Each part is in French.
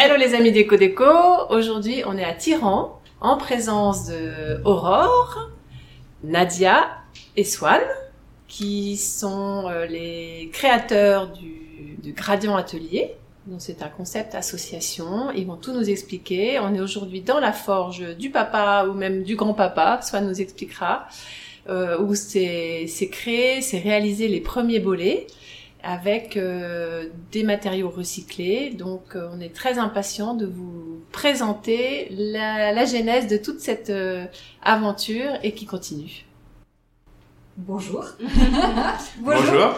Hello les amis Déco Déco, aujourd'hui on est à Tiran en présence de Aurore, Nadia et Swan qui sont euh, les créateurs du, du Gradient Atelier. Donc c'est un concept association, ils vont tout nous expliquer. On est aujourd'hui dans la forge du papa ou même du grand-papa, Swan nous expliquera, euh, où c'est créé, c'est réalisé les premiers bolets avec euh, des matériaux recyclés. Donc euh, on est très impatient de vous présenter la, la genèse de toute cette euh, aventure et qui continue. Bonjour. Bonjour.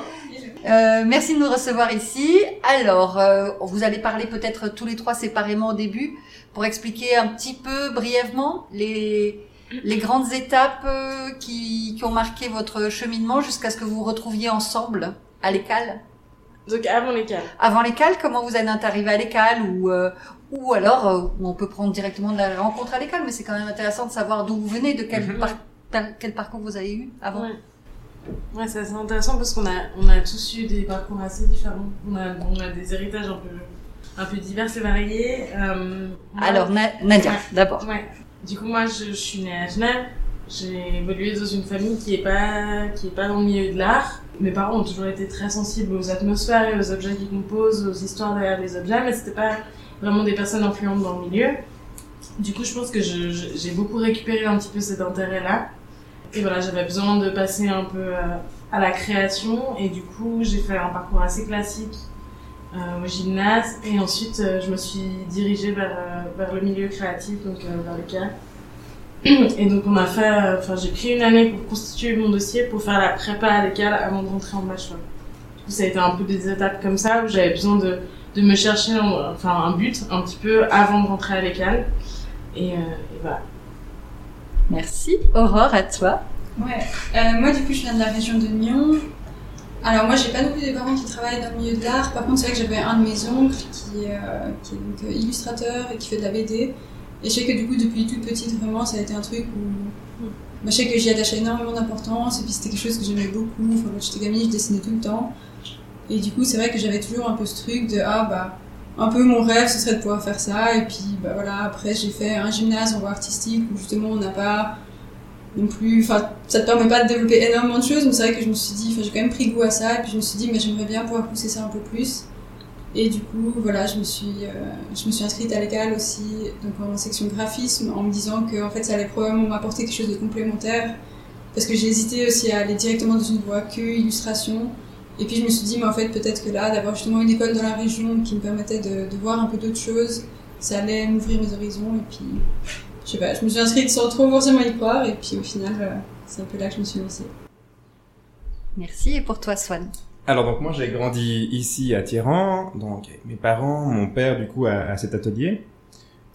Euh, merci de nous recevoir ici. Alors, euh, vous allez parler peut-être tous les trois séparément au début pour expliquer un petit peu brièvement les, les grandes étapes euh, qui, qui ont marqué votre cheminement jusqu'à ce que vous vous retrouviez ensemble à l'école. Donc avant l'école. Avant l'école, comment vous en êtes arrivé à l'école ou, euh, ou alors euh, on peut prendre directement de la rencontre à l'école, mais c'est quand même intéressant de savoir d'où vous venez, de quel, Mhm. par- par- quel parcours vous avez eu avant. Ouais. Ouais, c'est assez intéressant parce qu'on a, on a tous eu des parcours assez différents. On a, on a des héritages un peu, un peu divers et variés. Euh, moi- Alors, Na- Nadia, Ouais. d'abord. Ouais. Du coup, moi, je, je suis née à Genève. J'ai évolué dans une famille qui est pas, qui est pas dans le milieu de l'art. Mes parents ont toujours été très sensibles aux atmosphères et aux objets qu'ils composent, aux histoires derrière les objets, mais c'était pas vraiment des personnes influentes dans le milieu. Du coup, je pense que j'ai beaucoup récupéré un petit peu cet intérêt-là. Et voilà, j'avais besoin de passer un peu euh, à la création. Et du coup, j'ai fait un parcours assez classique euh, au gymnase. Et ensuite, euh, je me suis dirigée vers, vers le milieu créatif, donc vers le CAR. Et donc, on a fait, euh, enfin, j'ai pris une année pour constituer mon dossier pour faire la prépa à l'école avant de rentrer en bachelor. Du coup, ça a été un peu des étapes comme ça où j'avais besoin de, de me chercher un- enfin, un but un petit peu avant de rentrer à l'école. Et, euh, et voilà. Merci. Aurore, à toi. Ouais, euh, moi du coup je viens de la région de Nyon. Alors moi j'ai pas non plus des parents qui travaillent dans le milieu de l'art, par contre c'est vrai que j'avais un de mes oncles qui, euh, qui est donc euh, illustrateur et qui fait de la BD. Et je sais que du coup depuis toute petite vraiment ça a été un truc où bah, je sais que j'y attachais énormément d'importance et puis c'était quelque chose que j'aimais beaucoup. Enfin, quand j'étais gamine je dessinais tout le temps. Et du coup c'est vrai que j'avais toujours un peu ce truc de ah bah un peu mon rêve ce serait de pouvoir faire ça et puis bah voilà après j'ai fait un gymnase en voie artistique où justement on n'a pas non plus, enfin, ça te permet pas de développer énormément de choses, mais c'est vrai que je me suis dit, enfin, j'ai quand même pris goût à ça, et puis je me suis dit, mais j'aimerais bien pouvoir pousser ça un peu plus. Et du coup, voilà, je me suis, euh, je me suis inscrite à l'école aussi, donc en section graphisme, en me disant que, en fait, ça allait probablement m'apporter quelque chose de complémentaire, parce que j'ai hésité aussi à aller directement dans une voie que illustration. Et puis je me suis dit, mais en fait, peut-être que là, d'avoir justement une école dans la région qui me permettait de, de voir un peu d'autres choses, ça allait m'ouvrir mes horizons, et puis je sais pas, je me suis inscrite sans trop forcément y croire, et puis au final, euh, c'est un peu là que je me suis lancée. Merci. Et pour toi, Swan? Alors donc moi j'ai grandi ici à Tiran, donc mes parents, mon père du coup à, cet atelier.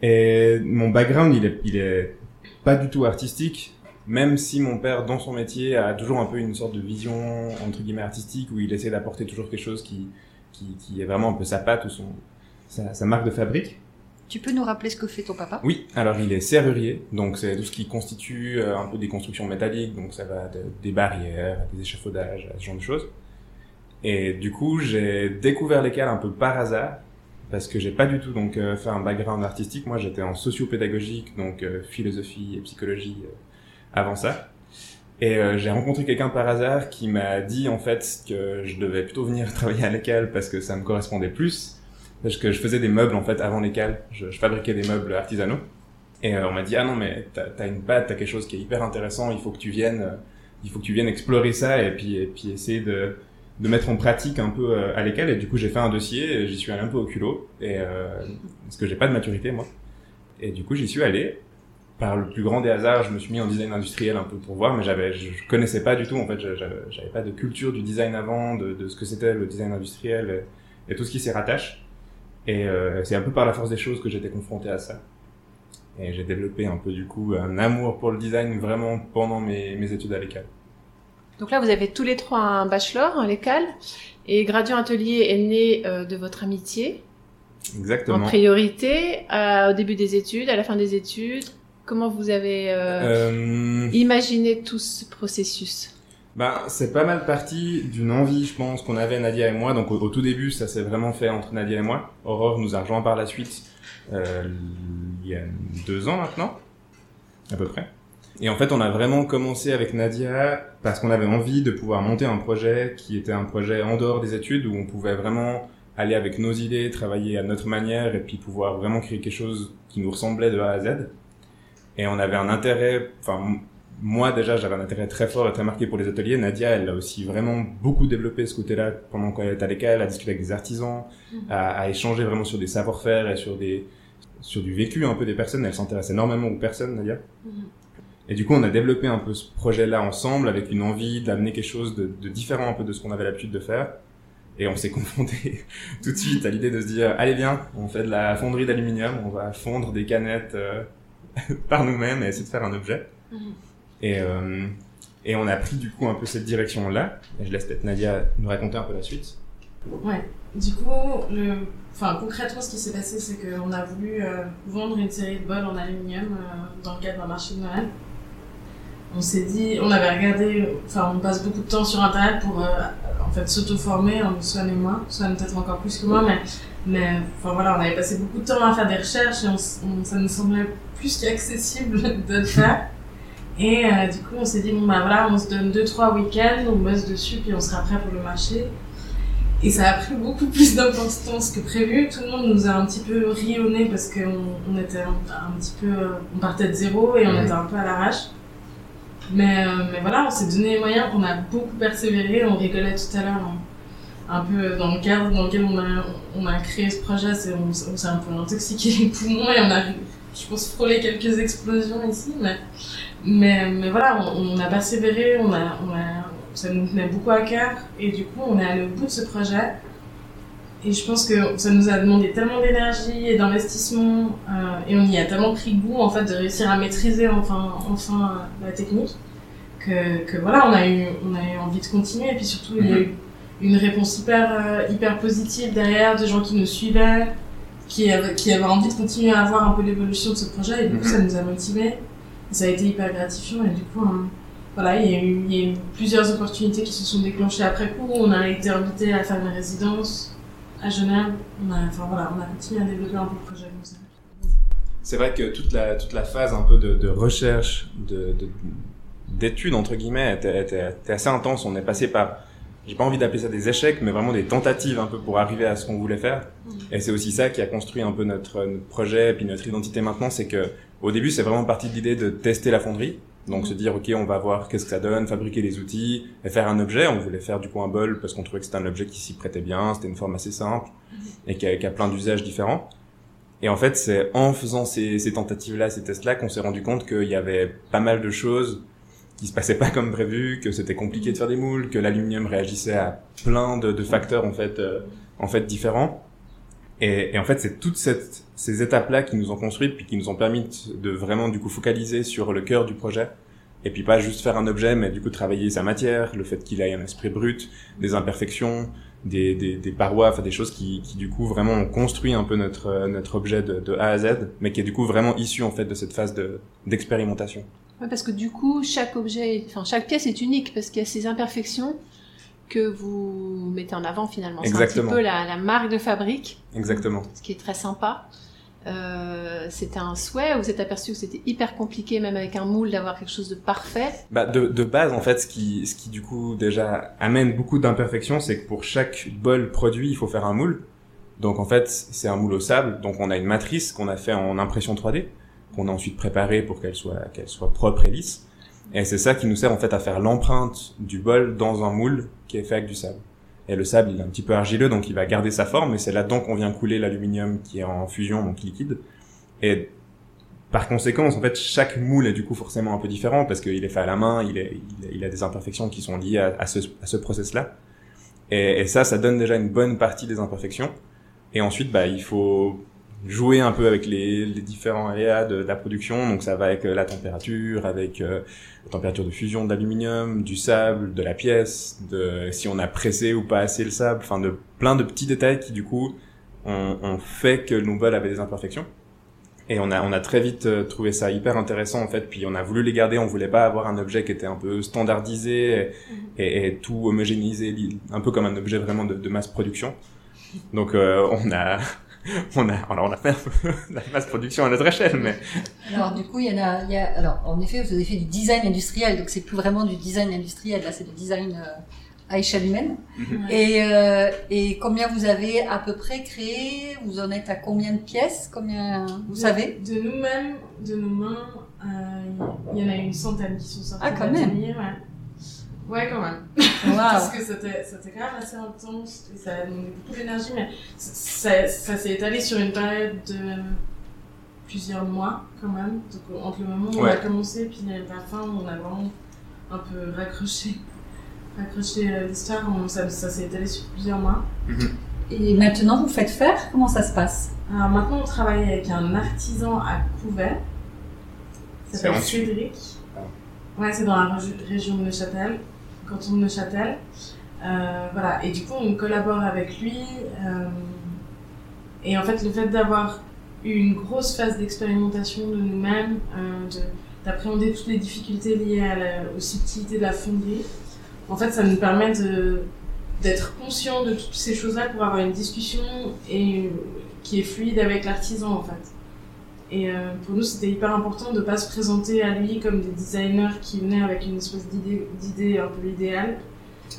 Et mon background il est, il est pas du tout artistique, même si mon père dans son métier a toujours un peu une sorte de vision entre guillemets artistique où il essaie d'apporter toujours quelque chose qui, qui, qui est vraiment un peu sa patte ou son, sa, sa marque de fabrique. Tu peux nous rappeler ce que fait ton papa? Oui, alors il est serrurier, donc c'est tout ce qui constitue euh, un peu des constructions métalliques, donc ça va de- des barrières, des échafaudages, ce genre de choses. Et du coup, j'ai découvert l'école un peu par hasard, parce que j'ai pas du tout donc euh, fait un background artistique. Moi, j'étais en socio-pédagogique, donc euh, philosophie et psychologie euh, avant ça. Et euh, j'ai rencontré quelqu'un par hasard qui m'a dit en fait que je devais plutôt venir travailler à l'école parce que ça me correspondait plus parce que je faisais des meubles en fait avant l'école, je, je fabriquais des meubles artisanaux. Et euh, on m'a dit ah non mais t'as as une patte, t'as quelque chose qui est hyper intéressant, il faut que tu viennes, euh, il faut que tu viennes explorer ça et puis et puis essayer de de mettre en pratique un peu euh, à l'école. Et du coup j'ai fait un dossier, j'y suis allé un peu au culot et euh, parce que j'ai pas de maturité moi. Et du coup j'y suis allé. Par le plus grand des hasards, je me suis mis en design industriel un peu pour voir, mais j'avais, je, connaissais pas du tout en fait, j'avais pas de culture du design avant, de, de ce que c'était le design industriel et, et tout ce qui s'y rattache. Et euh, c'est un peu par la force des choses que j'étais confronté à ça. Et j'ai développé un peu du coup un amour pour le design vraiment pendant mes, mes études à l'école. Donc là, vous avez tous les trois un bachelor à l'école. Et Gradient Atelier est né euh, de votre amitié. Exactement. En priorité, euh, au début des études, à la fin des études. Comment vous avez euh, Euh, imaginé tout ce processus? Ben, c'est pas mal parti d'une envie, je pense, qu'on avait Nadia et moi. Donc au, au tout début, ça s'est vraiment fait entre Nadia et moi. Aurore nous a rejoint par la suite il y a deux ans maintenant, à peu près. Et en fait, on a vraiment commencé avec Nadia parce qu'on avait envie de pouvoir monter un projet qui était un projet en dehors des études où on pouvait vraiment aller avec nos idées, travailler à notre manière et puis pouvoir vraiment créer quelque chose qui nous ressemblait de A à Z. Et on avait un intérêt, enfin moi déjà j'avais un intérêt très fort et très marqué pour les ateliers. Nadia elle a aussi vraiment beaucoup développé ce côté-là pendant qu'elle était à l'école, à discuter avec des artisans, à, à échanger vraiment sur des savoir-faire et sur des sur du vécu un peu des personnes. Elle s'intéresse énormément aux personnes Nadia. Et du coup on a développé un peu ce projet-là ensemble avec une envie d'amener quelque chose de, de différent un peu de ce qu'on avait l'habitude de faire. Et on s'est confronté tout de suite à l'idée de se dire allez bien, on fait de la fonderie d'aluminium, on va fondre des canettes euh, par nous-mêmes et essayer de faire un objet. Mhm. Et, euh, et on a pris du coup un peu cette direction-là. Et je laisse peut-être Nadia nous raconter un peu la suite. Ouais. Du coup, le... enfin, concrètement, ce qui s'est passé, c'est qu'on a voulu euh, vendre une série de bols en aluminium euh, dans le cadre d'un marché de Noël. On s'est dit, on avait regardé, enfin, on passe beaucoup de temps sur Internet pour euh, en fait s'auto-former, hein, Swan et moi, Swan peut-être encore plus que moi, mais, mais enfin voilà, on avait passé beaucoup de temps à faire des recherches et on, ça nous semblait plus qu'accessible de le faire. Et euh, du coup, on s'est dit, bon bah voilà, on se donne 2-3 week-ends, on bosse dessus, puis on sera prêt pour le marché. Et ça a pris beaucoup plus d'importance que prévu. Tout le monde nous a un petit peu ri au nez parce qu'on on était un, un petit peu. euh, On partait de zéro et on était un peu à l'arrache. Mais, euh, mais voilà, on s'est donné les moyens, on a beaucoup persévéré. On rigolait tout à l'heure hein, un peu dans le cadre dans lequel on a, on a créé ce projet. c'est- On, s'est un peu intoxiqué les poumons et on a, je pense, frôlé quelques explosions ici. Mais, mais, mais voilà, on, on a persévéré, on a, on a, ça nous tenait beaucoup à cœur et du coup on est allé au bout de ce projet et je pense que ça nous a demandé tellement d'énergie et d'investissement euh, et on y a tellement pris goût en fait de réussir à maîtriser enfin, enfin euh, la technique que, que voilà on a, eu, on a eu envie de continuer. Et puis surtout il y a eu une réponse hyper, euh, hyper positive derrière de gens qui nous suivaient qui avaient, qui avaient envie de continuer à voir un peu l'évolution de ce projet. Et du coup Mhm. ça nous a motivés. Ça a été hyper gratifiant. Et du coup hein, voilà, il y, a eu, il y a eu plusieurs opportunités qui se sont déclenchées après coup. On a été invité à faire une résidence à Genève. On a, enfin voilà, on a continué à développer un peu le projet comme ça. C'est vrai que toute la, toute la phase un peu de, de recherche, de, de- d'études entre guillemets, était, était, était assez intense. On est passé par, j'ai pas envie d'appeler ça des échecs, mais vraiment des tentatives un peu pour arriver à ce qu'on voulait faire. Et c'est aussi ça qui a construit un peu notre, notre projet et puis notre identité maintenant, c'est que au début c'est vraiment parti de l'idée de tester la fonderie. Donc se dire ok on va voir qu'est-ce que ça donne, fabriquer les outils et faire un objet. On voulait faire du coup un bol parce qu'on trouvait que c'était un objet qui s'y prêtait bien, c'était une forme assez simple et qui a, qui a plein d'usages différents. Et en fait, c'est en faisant ces, ces tentatives-là, ces tests-là, qu'on s'est rendu compte qu'il y avait pas mal de choses qui se passaient pas comme prévu, que c'était compliqué de faire des moules, que l'aluminium réagissait à plein de, de facteurs en fait, euh, en fait différents. Et, et en fait, c'est toutes cette, ces étapes-là qui nous ont construites, puis qui nous ont permis de, vraiment du coup focaliser sur le cœur du projet, et puis pas juste faire un objet, mais du coup travailler sa matière, le fait qu'il ait un esprit brut, des imperfections, des, des, des parois, enfin des choses qui, qui du coup vraiment ont construit un peu notre, euh, notre objet de, de A à Z, mais qui est du coup vraiment issu en fait de cette phase de, d'expérimentation. Ouais, parce que du coup, chaque objet, enfin chaque pièce est unique parce qu'il y a ces imperfections que vous mettez en avant finalement. C'est un Exactement. petit peu la, la marque de fabrique, Exactement. ce qui est très sympa. Euh, c'était un souhait, vous êtes aperçu que c'était hyper compliqué, même avec un moule, d'avoir quelque chose de parfait? Bah, de, de base, en fait, ce qui, ce qui du coup déjà amène beaucoup d'imperfections, c'est que pour chaque bol produit, il faut faire un moule. Donc en fait, c'est un moule au sable. Donc on a une matrice qu'on a fait en impression 3D, qu'on a ensuite préparée pour qu'elle soit, qu'elle soit propre et lisse. Et c'est ça qui nous sert en fait à faire l'empreinte du bol dans un moule qui est fait avec du sable. Et le sable, il est un petit peu argileux, donc il va garder sa forme, et c'est là-dedans qu'on vient couler l'aluminium qui est en fusion, donc liquide. Et par conséquent, en fait, chaque moule est du coup forcément un peu différent parce qu'il est fait à la main, il, est, il, a des imperfections qui sont liées à, à ce, à ce process-là. Et, et ça, ça donne déjà une bonne partie des imperfections. Et ensuite, bah, il faut jouer un peu avec les, les différents aléas de, de, la production. Donc ça va avec euh, la température, avec euh, la température de fusion de l'aluminium, du sable, de la pièce, de si on a pressé ou pas assez le sable, enfin de plein de petits détails qui du coup ont, ont fait que le Nouvelle avait des imperfections. Et on a, on a très vite euh, trouvé ça hyper intéressant en fait. Puis on a voulu les garder. On voulait pas avoir un objet qui était un peu standardisé et, et, et tout homogénéisé, un peu comme un objet vraiment de, de masse production. Donc euh, on a on a, alors on a fait un peu la masse production à notre échelle, mais. Alors du coup, il y en a, il y a, alors en effet, vous avez fait du design industriel, donc c'est plus vraiment du design industriel, là, c'est du design euh, à échelle humaine. Ouais. Et, euh, et combien vous avez à peu près créé? Vous en êtes à combien de pièces? Combien vous De- savez? De nous-mêmes, de nos mains, euh, il y en a une centaine qui sont sorties. Ah, quand de même. Ouais. Ouais, quand même. Parce que c'était c'était quand même assez intense et ça a demandé beaucoup d'énergie, mais ça, ça, ça s'est étalé sur une période de plusieurs mois quand même. Donc entre le moment où on a commencé et puis la fin où on a vraiment un peu raccroché, raccroché euh, l'histoire, ça, ça s'est étalé sur plusieurs mois. Et maintenant, vous faites faire? Comment ça se passe? Alors maintenant, on travaille avec un artisan à Couvet. C'est s'appelle. Cédric. Ah. Ouais, c'est dans la régi- région de Neuchâtel, canton de Neuchâtel. Euh, voilà, et du coup, on collabore avec lui. euh, et en fait, le fait d'avoir eu une grosse phase d'expérimentation de nous-mêmes, euh, de- d'appréhender toutes les difficultés liées à la, aux subtilités de la fonderie, en fait, ça nous permet de d'être conscient de toutes ces choses-là pour avoir une discussion et qui est fluide avec l'artisan en fait. Et euh, pour nous, c'était hyper important de pas se présenter à lui comme des designers qui venaient avec une espèce d'idée d'idée un peu idéale,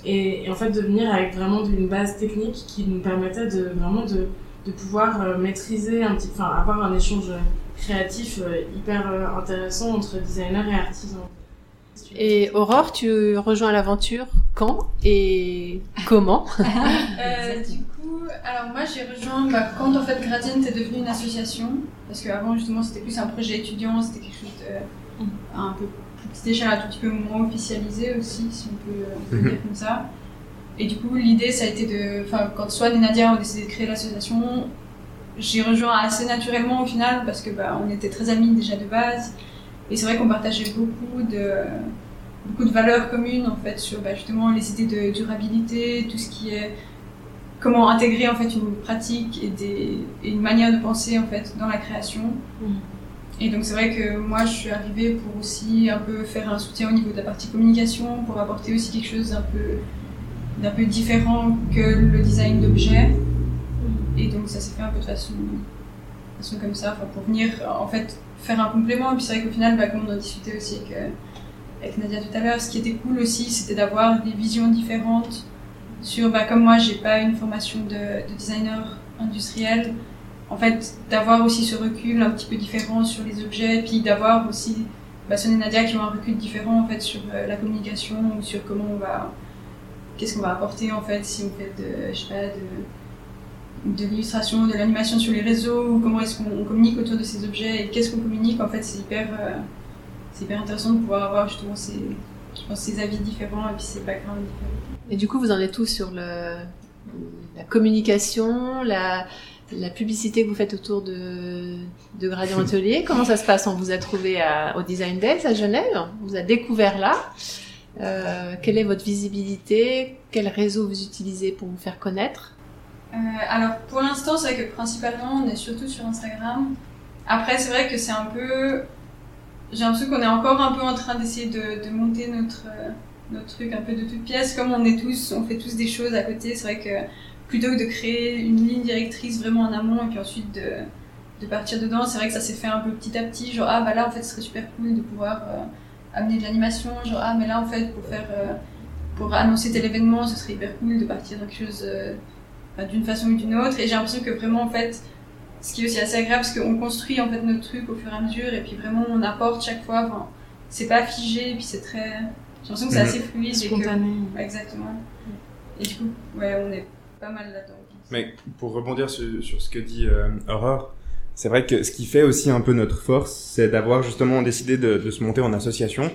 et, et en fait de venir avec vraiment une base technique qui nous permettait de vraiment de, de pouvoir euh, maîtriser un petit, enfin avoir un échange créatif euh, hyper euh, intéressant entre designers et artisans. Et Aurore, tu rejoins l'aventure quand et comment? Euh, du coup, alors moi j'ai rejoint bah, quand en fait Gradient est devenu une association, parce qu'avant justement c'était plus un projet étudiant, c'était quelque chose de un peu plus petite échelle, un tout petit peu moins officialisé aussi, si on peut, on peut Mhm. dire comme ça. Et du coup l'idée ça a été de, enfin quand Swan et Nadia ont décidé de créer l'association, j'ai rejoint assez naturellement au final parce que bah, on était très amis déjà de base, et c'est vrai qu'on partageait beaucoup de beaucoup de valeurs communes en fait sur bah, justement les idées de durabilité, tout ce qui est comment intégrer en fait une pratique et, des, et une manière de penser en fait dans la création. Mhm. Et donc c'est vrai que moi je suis arrivée pour aussi un peu faire un soutien au niveau de la partie communication, pour apporter aussi quelque chose d'un peu d'un peu différent que le design d'objets. Et donc ça s'est fait un peu de façon, de façon comme ça, pour venir en fait faire un complément. Et puis c'est vrai qu'au final, bah, comme on en discutait aussi avec, euh, avec Nadia tout à l'heure, ce qui était cool aussi, c'était d'avoir des visions différentes sur, bah, comme moi, j'ai pas une formation de, de designer industriel, en fait, d'avoir aussi ce recul un petit peu différent sur les objets, puis d'avoir aussi bah, Son et Nadia qui ont un recul différent en fait sur euh, la communication ou sur comment on va, qu'est-ce qu'on va apporter en fait si on fait de, je sais pas, de, l'illustration, de l'animation sur les réseaux, comment est-ce qu'on on communique autour de ces objets et qu'est-ce qu'on communique en fait, c'est hyper, euh, c'est intéressant de pouvoir avoir justement ces, ces avis différents et puis ces backgrounds différents. Et du coup, vous en êtes tous sur le, la communication, la, la publicité que vous faites autour de, de Gradient Atelier? Comment ça se passe? On vous a trouvé à, au Design Days à Genève, on vous a découvert là. Euh, quelle est votre visibilité? Quel réseau vous utilisez pour vous faire connaître? Euh, alors pour l'instant, c'est vrai que principalement on est surtout sur Instagram. Après, c'est vrai que c'est un peu. J'ai l'impression qu'on est encore un peu en train d'essayer de, de monter notre, notre truc un peu de toute pièce. Comme on est tous, on fait tous des choses à côté, c'est vrai que plutôt que de créer une ligne directrice vraiment en amont et puis ensuite de, de partir dedans, c'est vrai que ça s'est fait un peu petit à petit. Genre, ah bah là en fait, ce serait super cool de pouvoir euh, amener de l'animation. Genre, ah mais là en fait, pour faire. euh, pour annoncer tel événement, ce serait hyper cool de partir dans quelque chose. euh, d'une façon ou d'une autre. Et j'ai l'impression que vraiment, en fait, ce qui est aussi assez agréable, parce qu'on construit en fait notre truc au fur et à mesure, et puis vraiment on apporte chaque fois. Enfin, c'est pas figé, et puis c'est très. J'ai l'impression que c'est Mhm. assez fluide. et que- exactement. Et du coup, ouais, on est pas mal là-dedans. Mais pour rebondir sur, sur ce que dit euh, Aurore, c'est vrai que ce qui fait aussi un peu notre force, c'est d'avoir justement décidé de, de se monter en association,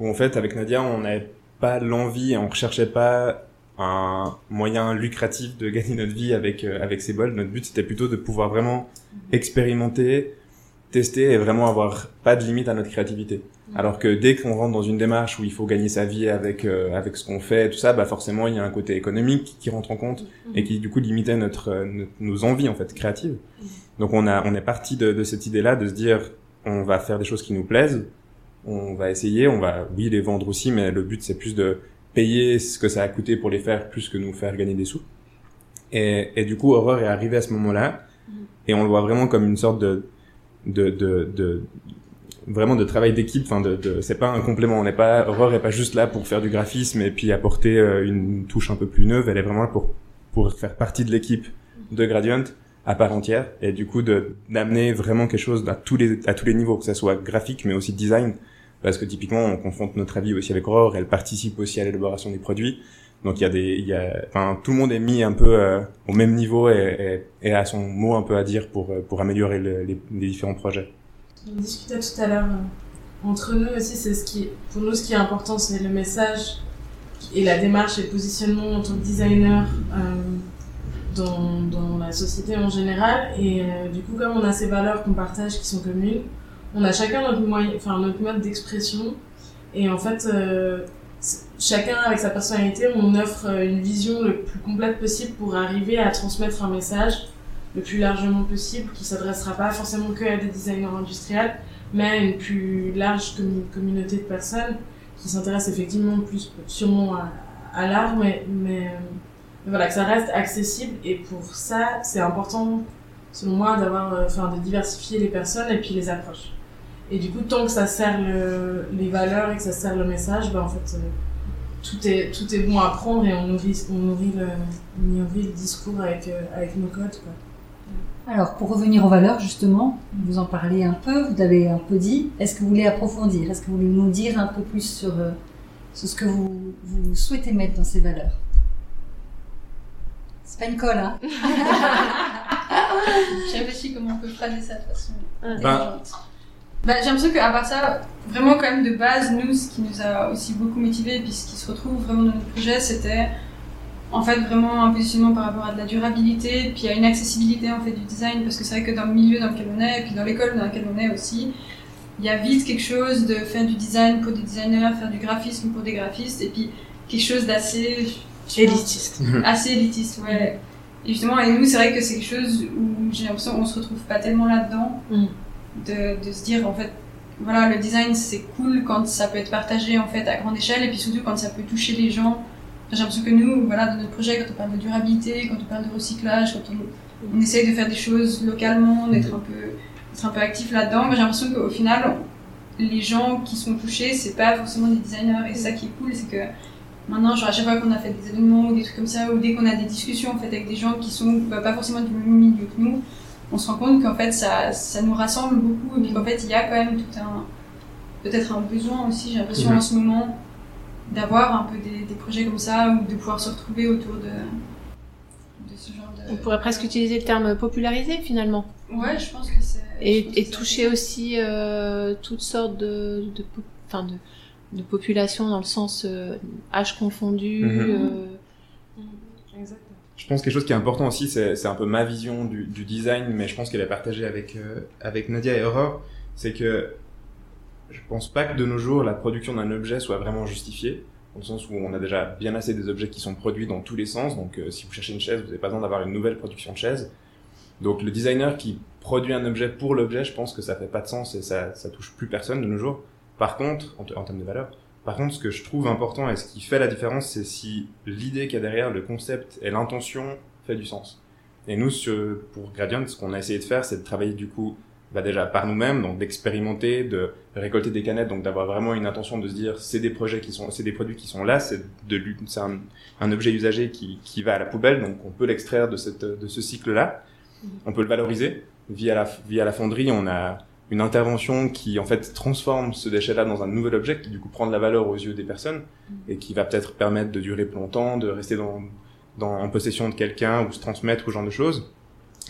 où en fait avec Nadia, on n'avait pas l'envie, et on recherchait pas un moyen lucratif de gagner notre vie avec euh, avec ces bols. Notre but c'était plutôt de pouvoir vraiment expérimenter, tester et vraiment avoir pas de limite à notre créativité. Alors que dès qu'on rentre dans une démarche où il faut gagner sa vie avec euh, avec ce qu'on fait, tout ça, bah forcément il y a un côté économique qui rentre en compte et qui du coup limitait notre, euh, notre- nos envies en fait créatives. Donc on a on est parti de, de cette idée-là de se dire on va faire des choses qui nous plaisent, on va essayer, on va oui les vendre aussi, mais le but c'est plus de payer ce que ça a coûté pour les faire plus que nous faire gagner des sous. Et, et du coup Horror est arrivé à ce moment-là et on le voit vraiment comme une sorte de de de, de vraiment de travail d'équipe enfin de, de c'est pas un complément on n'est pas Horror est pas juste là pour faire du graphisme et puis apporter euh, une touche un peu plus neuve elle est vraiment là pour pour faire partie de l'équipe de Gradient à part entière et du coup de d'amener vraiment quelque chose à tous les à tous les niveaux que ça soit graphique mais aussi design. Parce que typiquement on confronte notre avis aussi avec Aurore elle participe aussi à l'élaboration des produits donc il y a des il y a enfin tout le monde est mis un peu euh, au même niveau et, et, a son mot un peu à dire pour euh, pour améliorer le- les, différents projets On discutait tout à l'heure euh, entre nous aussi, c'est ce qui, pour nous, ce qui est important, c'est le message et la démarche et le positionnement en tant que designer dans, dans la société en général. Et du coup, comme on a ces valeurs qu'on partage qui sont communes, on a chacun notre moyen, enfin notre mode d'expression. Et en fait, chacun avec sa personnalité, on offre euh, une vision le plus complète possible pour arriver à transmettre un message le plus largement possible, qui s'adressera pas forcément que à des designers industriels, mais à une plus large commu- communauté de personnes qui s'intéressent effectivement plus sûrement à, l'art, mais, mais, euh, voilà, que ça reste accessible. Et pour ça, c'est important, selon moi, d'avoir, euh, enfin, de diversifier les personnes et puis les approches. Et du coup, tant que ça sert le, les valeurs et que ça sert le message, ben, en fait, tout est, tout est bon à prendre et on nourrit, on nourrit, le, on nourrit le discours avec, euh, avec nos codes, quoi. Alors, pour revenir aux valeurs, justement, vous en parlez un peu, vous avez un peu dit. Est-ce que vous voulez approfondir? Est-ce que vous voulez nous dire un peu plus sur, euh, sur ce que vous, vous souhaitez mettre dans ces valeurs? C'est pas une colle, hein? J'ai réfléchi comment on peut phraser ça de façon Ouais. Bah, j'ai l'impression qu'à part ça, vraiment quand même de base, nous, ce qui nous a aussi beaucoup motivés, et puis ce qui se retrouve vraiment dans notre projet, c'était en fait vraiment un positionnement par rapport à de la durabilité, puis à une accessibilité en fait du design, parce que c'est vrai que dans le milieu dans lequel on est, et puis dans l'école dans laquelle on est aussi, il y a vite quelque chose de faire du design pour des designers, faire du graphisme pour des graphistes, et puis quelque chose d'assez Élitiste. assez élitiste, ouais. Et justement, et nous, c'est vrai que c'est quelque chose où j'ai l'impression qu'on se retrouve pas tellement là-dedans, Mm. De, se dire, en fait, voilà, le design, c'est cool quand ça peut être partagé, en fait, à grande échelle, et puis surtout quand ça peut toucher les gens. J'ai l'impression que nous, voilà, dans notre projet, quand on parle de durabilité, quand on parle de recyclage, quand on, on essaye de faire des choses localement, d'être un peu, d'être un peu actif là-dedans, j'ai l'impression qu'au final, les gens qui sont touchés, c'est pas forcément des designers, et ça qui est cool, c'est que Maintenant, genre à chaque fois qu'on a fait des événements ou des trucs comme ça, ou dès qu'on a des discussions en fait avec des gens qui sont bah, pas forcément du même milieu que nous, on se rend compte qu'en fait ça, ça nous rassemble beaucoup et puis qu'en fait il y a quand même tout un peut-être un besoin aussi, j'ai l'impression en ce moment d'avoir un peu des, des projets comme ça ou de pouvoir se retrouver autour de, de ce genre de. On pourrait presque utiliser le terme populariser finalement. Ouais, je pense que c'est. Et, toucher aussi euh, toutes sortes de, de, enfin de, de populations dans le sens euh, âge confondu. Euh, Exactement. Je pense que quelque chose qui est important aussi, c'est un peu ma vision du, du design, mais je pense qu'elle est partagée avec, euh, avec Nadia et Aurore, c'est que je pense pas que de nos jours, la production d'un objet soit vraiment justifiée, dans le sens où on a déjà bien assez des objets qui sont produits dans tous les sens, donc euh, si vous cherchez une chaise, vous n'avez pas besoin d'avoir une nouvelle production de chaise. Donc le designer qui produit un objet pour l'objet, je pense que ça fait pas de sens et ça, ça touche plus personne de nos jours. Par contre, en, en termes de valeur, par contre, ce que je trouve important et ce qui fait la différence, c'est si l'idée qu'il y a derrière, le concept et l'intention fait du sens. Et nous, pour Gradient, ce qu'on a essayé de faire, c'est de travailler du coup, bah déjà par nous-mêmes, donc d'expérimenter, de récolter des canettes, donc d'avoir vraiment une intention de se dire, c'est des projets qui sont, c'est des produits qui sont là, c'est de, c'est un, un objet usagé qui, qui va à la poubelle, donc on peut l'extraire de cette, de ce cycle-là. On peut le valoriser. Via la, via la fonderie, on a une intervention qui en fait transforme ce déchet-là dans un nouvel objet qui du coup prend de la valeur aux yeux des personnes et qui va peut-être permettre de durer plus longtemps, de rester dans, dans en possession de quelqu'un ou se transmettre ou ce genre de choses.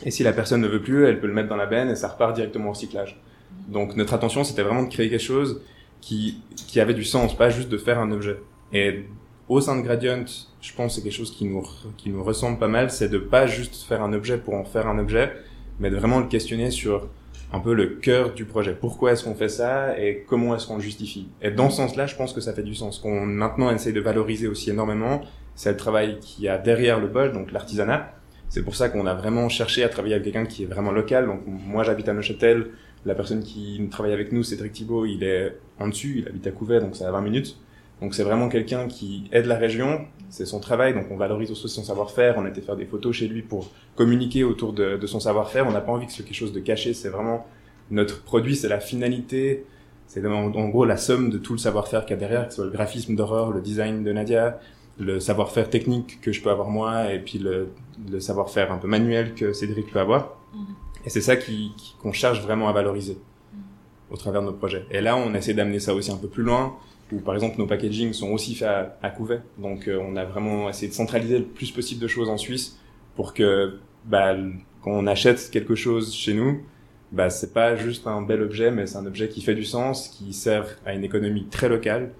Et si la personne ne veut plus, elle peut le mettre dans la benne et ça repart directement au recyclage. Donc notre attention, c'était vraiment de créer quelque chose qui, qui avait du sens, pas juste de faire un objet. Et au sein de Gradient, je pense que c'est quelque chose qui nous, qui nous ressemble pas mal, c'est de pas juste faire un objet pour en faire un objet, mais de vraiment le questionner sur un peu le cœur du projet. Pourquoi est-ce qu'on fait ça et comment est-ce qu'on le justifie? Et dans ce sens-là, je pense que ça fait du sens. Qu'on maintenant essaye de valoriser aussi énormément, c'est le travail qu'il y a derrière le bol, donc l'artisanat. C'est pour ça qu'on a vraiment cherché à travailler avec quelqu'un qui est vraiment local. Donc moi, j'habite à Neuchâtel. La personne qui travaille avec nous, Cédric Thibault, il est en dessus, il habite à Couvet, donc c'est à 20 minutes. Donc c'est vraiment quelqu'un qui aide la région, c'est son travail, donc on valorise aussi son savoir-faire, on a été faire des photos chez lui pour communiquer autour de, de son savoir-faire, on n'a pas envie que ce soit quelque chose de caché, c'est vraiment notre produit, c'est la finalité, c'est en, en, gros la somme de tout le savoir-faire qu'il y a derrière, que ce soit le graphisme d'horreur, le design de Nadia, le savoir-faire technique que je peux avoir moi, et puis le, le savoir-faire un peu manuel que Cédric peut avoir. -hmm. Et c'est ça qui, qu'on cherche vraiment à valoriser au travers de nos projets. Et là, on essaie d'amener ça aussi un peu plus loin où par exemple nos packaging sont aussi faits à, à Couvet. Donc euh, on a vraiment essayé de centraliser le plus possible de choses en Suisse pour que bah, quand on achète quelque chose chez nous, bah, c'est pas juste un bel objet, mais c'est un objet qui fait du sens, qui sert à une économie très locale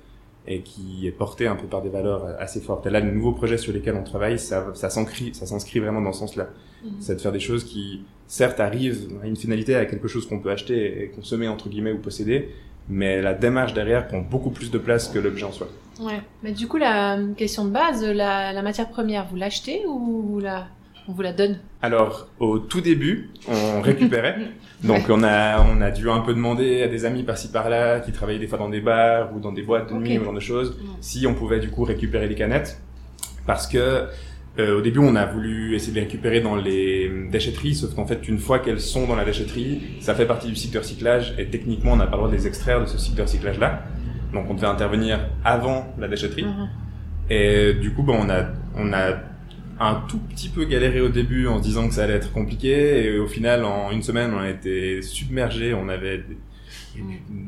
et qui est porté un peu par des valeurs assez fortes. Et là, le nouveau projet sur lesquels on travaille, ça, ça s'inscrit, ça s'inscrit vraiment dans ce sens-là. Mmh. C'est de faire des choses qui, certes, arrivent à une finalité, à quelque chose qu'on peut acheter et consommer, entre guillemets, ou posséder, mais la démarche derrière prend beaucoup plus de place que l'objet en soi. Ouais, mais du coup, la question de base, la, la matière première, vous l'achetez ou vous la, on vous la donne? Alors, au tout début, on récupérait. Donc, on a, on a dû un peu demander à des amis par-ci par-là, qui travaillaient des fois dans des bars ou dans des boîtes de nuit, okay. ce genre de choses, si on pouvait du coup récupérer les canettes. Parce que euh, au début, on a voulu essayer de les récupérer dans les déchetteries, sauf qu'en fait, une fois qu'elles sont dans la déchetterie, ça fait partie du cycle de recyclage et techniquement, on n'a pas le droit de les extraire de ce cycle de recyclage-là. Donc, on devait intervenir avant la déchetterie. Mm -hmm. Et du coup, ben, on a, on a un tout petit peu galéré au début en se disant que ça allait être compliqué et au final, en une semaine, on a été submergé. On avait des,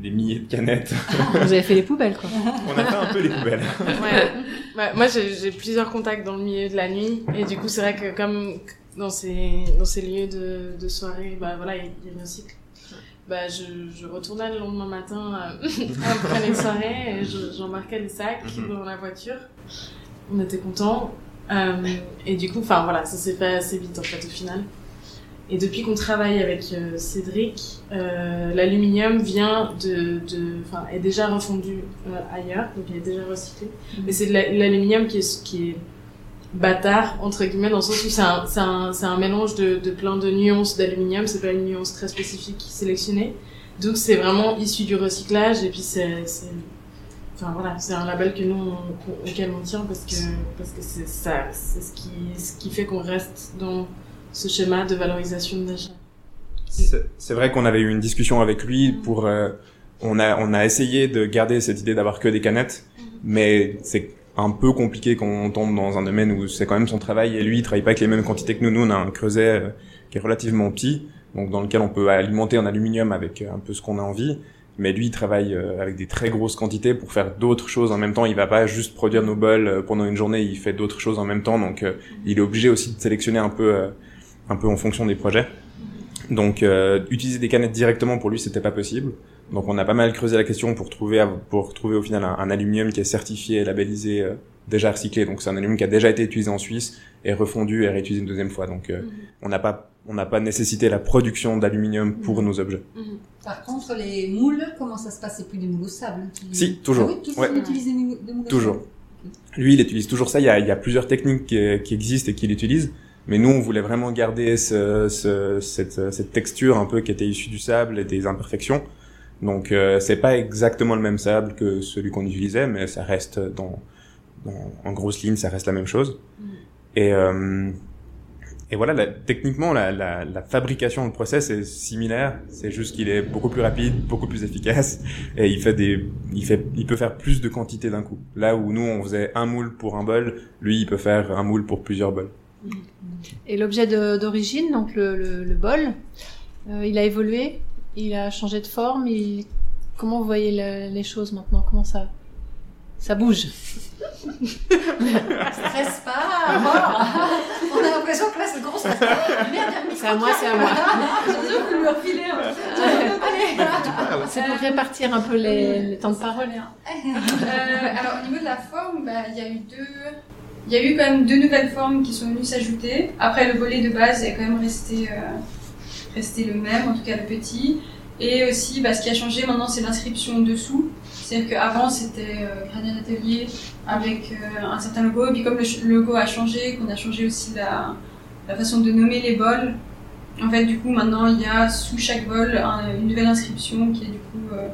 des milliers de canettes. Vous avez fait les poubelles, quoi. on a fait un peu les poubelles. ouais. Bah, moi, j'ai plusieurs contacts dans le milieu de la nuit, et du coup, c'est vrai que comme dans ces dans ces lieux de, de soirée, bah voilà, il y, a le cycle. Bah, je, je retournais le lendemain matin euh, après les soirées, et j'embarquais les sacs dans la voiture. On était contents. Euh, et du coup, enfin voilà, ça s'est fait assez vite en fait au final. Et depuis qu'on travaille avec euh, Cédric, euh, l'aluminium vient de, de, enfin, est déjà refondu euh, ailleurs, donc il est déjà recyclé. Mm -hmm. Mais c'est de l'aluminium qui est, qui est bâtard entre guillemets dans le sens où c'est un, un, un mélange de, de plein de nuances d'aluminium. C'est pas une nuance très spécifique sélectionnée. Donc c'est vraiment issu du recyclage et puis c'est, enfin voilà, c'est un label que nous on, auquel on tient parce que parce que c'est ça, c'est ce qui, ce qui fait qu'on reste dans ce schéma de valorisation de l'achat. C'est vrai qu'on avait eu une discussion avec lui pour. Euh, on a on a essayé de garder cette idée d'avoir que des canettes, mais c'est un peu compliqué quand on tombe dans un domaine où c'est quand même son travail et lui il travaille pas avec les mêmes quantités que nous. Nous on a un creuset euh, qui est relativement petit, donc dans lequel on peut alimenter en aluminium avec euh, un peu ce qu'on a envie. Mais lui, il travaille avec des très grosses quantités pour faire d'autres choses en même temps. Il va pas juste produire nos bols pendant une journée, il fait d'autres choses en même temps. Donc, il est obligé aussi de sélectionner un peu un peu en fonction des projets. Donc euh, utiliser des canettes directement pour lui c'était pas possible. Donc on a pas mal creusé la question pour trouver pour trouver au final un, un aluminium qui est certifié et labellisé euh, déjà recyclé. Donc c'est un aluminium qui a déjà été utilisé en Suisse et refondu et réutilisé une deuxième fois. Donc euh, mm -hmm. on n'a pas on n'a pas nécessité la production d'aluminium pour mm -hmm. nos objets. Mm -hmm. Par contre les moules comment ça se passe? C'est plus des moules au sable? Qui... Si toujours. Ah oui, toujours ouais. des moules, des moules toujours. Lui il utilise toujours ça. Il y a il y a plusieurs techniques qui, qui existent et qu'il utilise. Mais nous, on voulait vraiment garder ce, ce, cette, cette, texture un peu qui était issue du sable et des imperfections. Donc, euh, c'est pas exactement le même sable que celui qu'on utilisait, mais ça reste dans, dans, en grosse ligne, ça reste la même chose. Mm. Et, euh, et voilà, la, techniquement, la, la, la, fabrication, le process est similaire. C'est juste qu'il est beaucoup plus rapide, beaucoup plus efficace, et il fait des, il fait, il peut faire plus de quantité d'un coup. Là où nous, on faisait un moule pour un bol, lui, il peut faire un moule pour plusieurs bols. Et l'objet d'origine, donc le, le, le bol, euh, il a évolué, il a changé de forme. Il... Comment vous voyez le, les choses maintenant? Comment ça Ça bouge? Stresse pas. On a l'impression que là, c'est le gros stress. Merde, C'est à moi, c'est à moi. arrive. vous lui refilez. C'est pour répartir un peu les, les temps de parole. Euh, alors au niveau de la forme, bah, il y a eu deux, il y a eu quand même deux nouvelles formes qui sont venues s'ajouter. Après le volet de base est quand même resté, euh, resté le même, en tout cas le petit. Et aussi, bah, ce qui a changé maintenant, c'est l'inscription dessous. C'est-à-dire qu'avant c'était euh, Gradient Atelier avec euh, un certain logo, et puis comme le logo a changé, qu'on a changé aussi la, la façon de nommer les bols. En fait, du coup, maintenant il y a sous chaque bol un- une nouvelle inscription qui est du coup euh,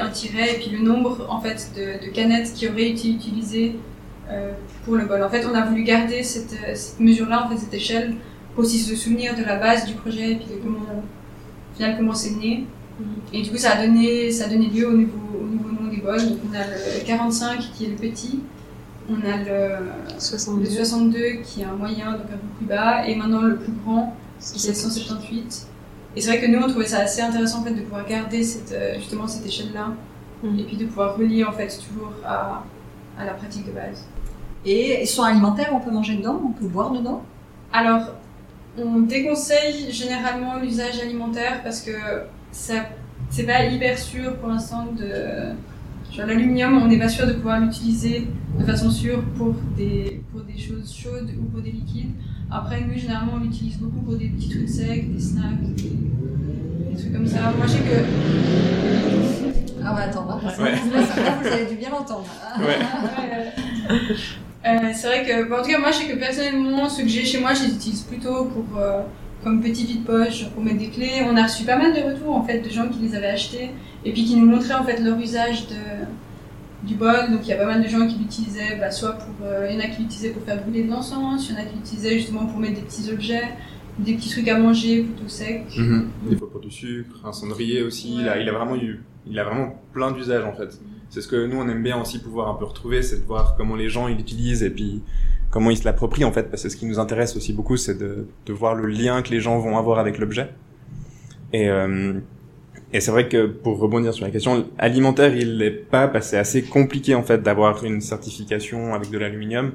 un tiret, et puis le nombre en fait de, canettes qui auraient été utilisées pour le bol. En fait, on a voulu garder cette, euh, cette mesure-là, en fait, cette échelle, pour aussi se souvenir de la base du projet et puis de comment, au final, comment c'est né. Et du coup, ça a donné, ça a donné lieu au nouveau, au nouveau nom des bols. Donc, on a le 45 qui est le petit, on a le, le 62. 62 qui est un moyen, donc un peu plus bas, et maintenant le plus grand qui est 178. Et c'est vrai que nous, on trouvait ça assez intéressant en fait, de pouvoir garder cette, euh, justement cette échelle-là, Mhm. et puis de pouvoir relier en fait toujours à, à la pratique de base. Et ils sont alimentaires, on peut manger dedans, on peut boire dedans. Alors, on déconseille généralement l'usage alimentaire parce que ça, c'est pas hyper sûr pour l'instant de. Genre l'aluminium, on n'est pas sûr de pouvoir l'utiliser de façon sûre pour des, pour des choses chaudes ou pour des liquides. Après, nous, généralement, on l'utilise beaucoup pour des petits trucs secs, des snacks, des, des trucs comme ça. Moi, je sais que Ah, attendre. hein. Ouais. Vous avez dû bien l'entendre. Ouais. Euh, c'est vrai que, bon, en tout cas, moi, je sais que personnellement, ceux que j'ai chez moi, je les utilise plutôt pour, euh, comme petit vide-poche, pour mettre des clés. On a reçu pas mal de retours, en fait, de gens qui les avaient achetés et puis qui nous montraient, en fait, leur usage de, du bol. Donc, il y a pas mal de gens qui l'utilisaient, bah, soit pour, euh, il y en a qui l'utilisaient pour faire brûler de l'encens, il y en a qui l'utilisaient justement pour mettre des petits objets, des petits trucs à manger plutôt secs. Mhm. Des fois pour du sucre, un cendrier aussi. Il, a, il a vraiment eu, il a vraiment plein d'usages en fait. C'est ce que nous on aime bien aussi pouvoir un peu retrouver, c'est de voir comment les gens ils l'utilisent et puis comment ils se l'approprient en fait. Parce que ce qui nous intéresse aussi beaucoup, c'est de, de voir le lien que les gens vont avoir avec l'objet. Et, euh, et c'est vrai que pour rebondir sur la question alimentaire, il l'est pas parce que c'est assez compliqué en fait d'avoir une certification avec de l'aluminium.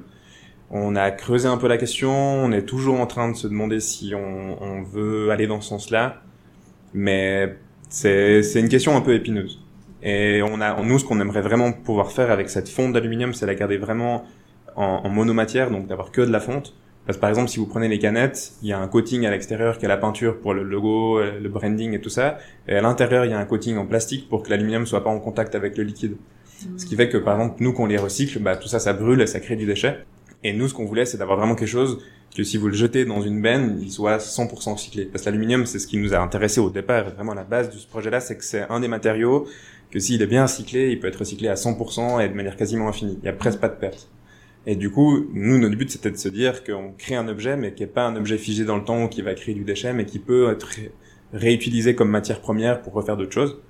On a creusé un peu la question, on est toujours en train de se demander si on, on veut aller dans ce sens-là, mais c'est une question un peu épineuse. Et on a nous ce qu'on aimerait vraiment pouvoir faire avec cette fonte d'aluminium, c'est la garder vraiment en, en monomatière, donc d'avoir que de la fonte. Parce que par exemple, si vous prenez les canettes, il y a un coating à l'extérieur qui est la peinture pour le logo, euh, le branding et tout ça, et à l'intérieur il y a un coating en plastique pour que l'aluminium soit pas en contact avec le liquide. Ce qui fait que par exemple nous qu'on les recycle, bah tout ça ça brûle et ça crée du déchet. Et nous, ce qu'on voulait, c'est d'avoir vraiment quelque chose que si vous le jetez dans une benne, il soit 100% recyclé. Parce que l'aluminium, c'est ce qui nous a intéressé au départ. Vraiment, la base de ce projet-là, c'est que c'est un des matériaux que s'il est bien recyclé, il peut être recyclé à 100% et de manière quasiment infinie. Il y a presque pas de perte. Et du coup, nous, notre but, c'était de se dire qu'on crée un objet, mais qui n'est pas un objet figé dans le temps qui va créer du déchet, mais qui peut être ré- réutilisé comme matière première pour refaire d'autres choses.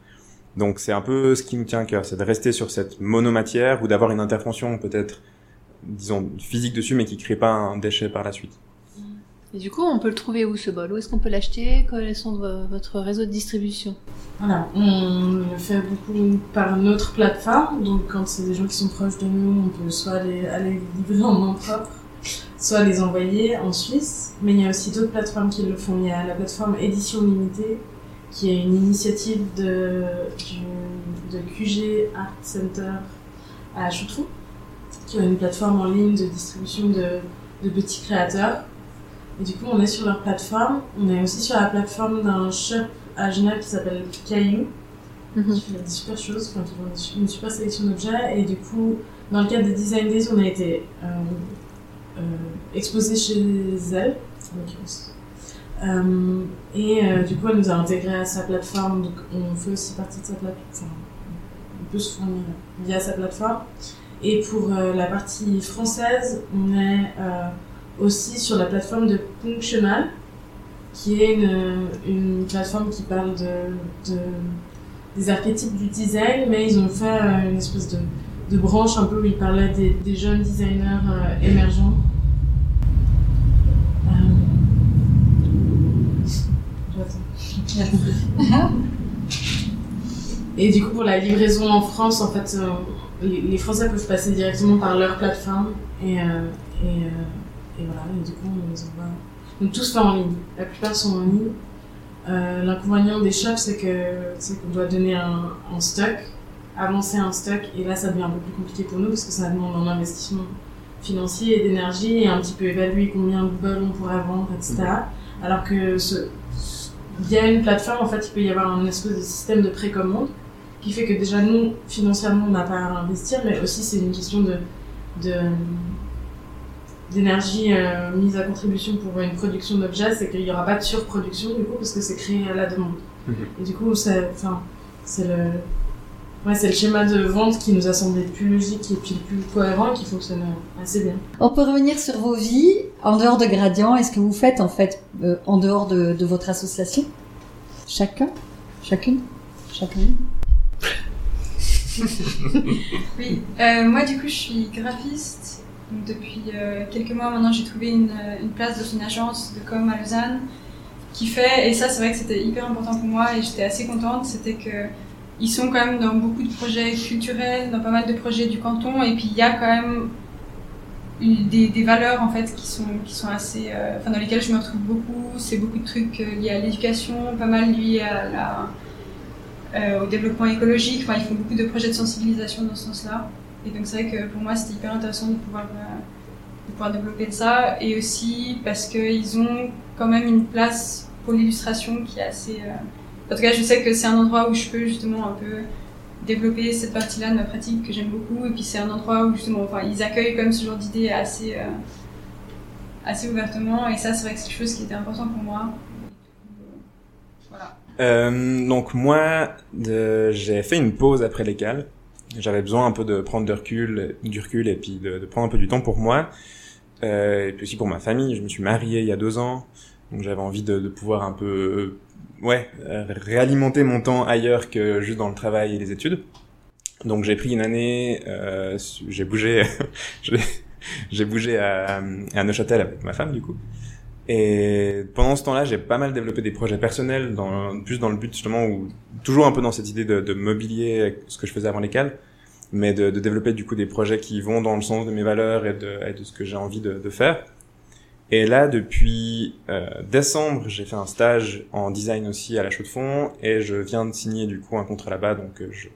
Donc c'est un peu ce qui nous tient à cœur, c'est de rester sur cette monomatière ou d'avoir une intervention peut-être disons, physique dessus, mais qui crée pas un déchet par la suite. Et du coup, on peut le trouver où ce bol? Où est-ce qu'on peut l'acheter? Quels sont vo- votre réseau de distribution? Voilà, on le fait beaucoup par notre plateforme, donc quand c'est des gens qui sont proches de nous, on peut soit aller, aller livrer en main propre, soit les envoyer en Suisse. Mais il y a aussi d'autres plateformes qui le font. Il y a la plateforme Édition Limitée, qui est une initiative de, de QG Art Center à Choutrou, qui est une plateforme en ligne de distribution de, de petits créateurs. Et du coup, on est sur leur plateforme. On est aussi sur la plateforme d'un shop à Genève qui s'appelle Caillou, qui fait des super choses, enfin, qui font une super sélection d'objets. Et du coup, dans le cadre des Design Days, on a été euh, euh, exposé chez elle, en l'occurrence. Euh, et euh, du coup, elle nous a intégré à sa plateforme, donc on fait aussi partie de sa plateforme. Enfin, on peut se fournir via sa plateforme. Et pour euh, la partie française, on est aussi sur la plateforme de Functional, qui est une, une plateforme qui parle de, de- des archétypes du design, mais ils ont fait euh, une espèce de, de branche un peu où ils parlaient des, des jeunes designers euh, émergents. Euh. Et du coup, pour la livraison en France, en fait, les, Français peuvent passer directement par leur plateforme et, et voilà, et du coup, on les envoie. Donc tout se fait en ligne. La plupart sont en ligne. Euh, L'inconvénient des shops, c'est qu'on doit donner un, stock, avancer un stock, et là, ça devient un peu plus compliqué pour nous parce que ça demande un investissement financier et d'énergie et un petit peu évaluer combien de on pourrait vendre, etc. Alors que via une plateforme, en fait, il peut y avoir un espèce de système de précommande qui fait que déjà nous, financièrement, on n'a pas à investir, mais aussi c'est une question de d'énergie euh, mise à contribution pour une production d'objets, c'est qu'il n'y aura pas de surproduction du coup parce que c'est créé à la demande. Mhm. Et du coup, c'est, le, ouais, c'est le schéma de vente qui nous a semblé le plus logique et puis le plus cohérent et qui fonctionne assez bien. On peut revenir sur vos vies en dehors de Gradient. Est-ce que vous faites en fait euh, en dehors de, de votre association? Chacun? Chacune? Chacune? Oui, euh, moi du coup je suis graphiste. Depuis euh, quelques mois maintenant j'ai trouvé une, euh, une place dans une agence de com à Lausanne qui fait, et ça c'est vrai que c'était hyper important pour moi et j'étais assez contente, c'était que ils sont quand même dans beaucoup de projets culturels, dans pas mal de projets du canton et puis il y a quand même des, valeurs en fait qui sont, qui sont assez, euh, enfin dans lesquelles je me retrouve beaucoup, c'est beaucoup de trucs liés à l'éducation, pas mal liés au développement écologique. Enfin, ils font beaucoup de projets de sensibilisation dans ce sens-là. Et donc, c'est vrai que pour moi, c'était hyper intéressant de pouvoir, euh, de pouvoir développer ça. Et aussi parce qu'ils ont quand même une place pour l'illustration qui est assez. euh, En tout cas, je sais que c'est un endroit où je peux justement un peu développer cette partie-là de ma pratique que j'aime beaucoup. Et puis, c'est un endroit où justement, enfin, ils accueillent comme ce genre d'idées assez, euh, assez ouvertement. Et ça, c'est vrai que c'est quelque chose qui était important pour moi. Voilà. Donc moi, j'ai fait une pause après l'école. J'avais besoin un peu de prendre du recul, du recul et puis de, de prendre un peu du temps pour moi. Euh, et puis aussi pour ma famille. Je me suis marié il y a deux ans, donc j'avais envie de, de pouvoir un peu, euh, ouais, euh, réalimenter mon temps ailleurs que juste dans le travail et les études. Donc j'ai pris une année, euh, j'ai bougé, j'ai bougé à, à Neuchâtel avec ma femme du coup. Et pendant ce temps-là, j'ai pas mal développé des projets personnels, dans, plus dans le but justement, où, toujours un peu dans cette idée de, de mobilier, ce que je faisais avant l'école, mais de, de développer du coup des projets qui vont dans le sens de mes valeurs et de, et de ce que j'ai envie de, de faire. Et là, depuis euh, décembre, j'ai fait un stage en design aussi à la Chaux de Fonds, et je viens de signer du coup un contrat là-bas, donc euh, je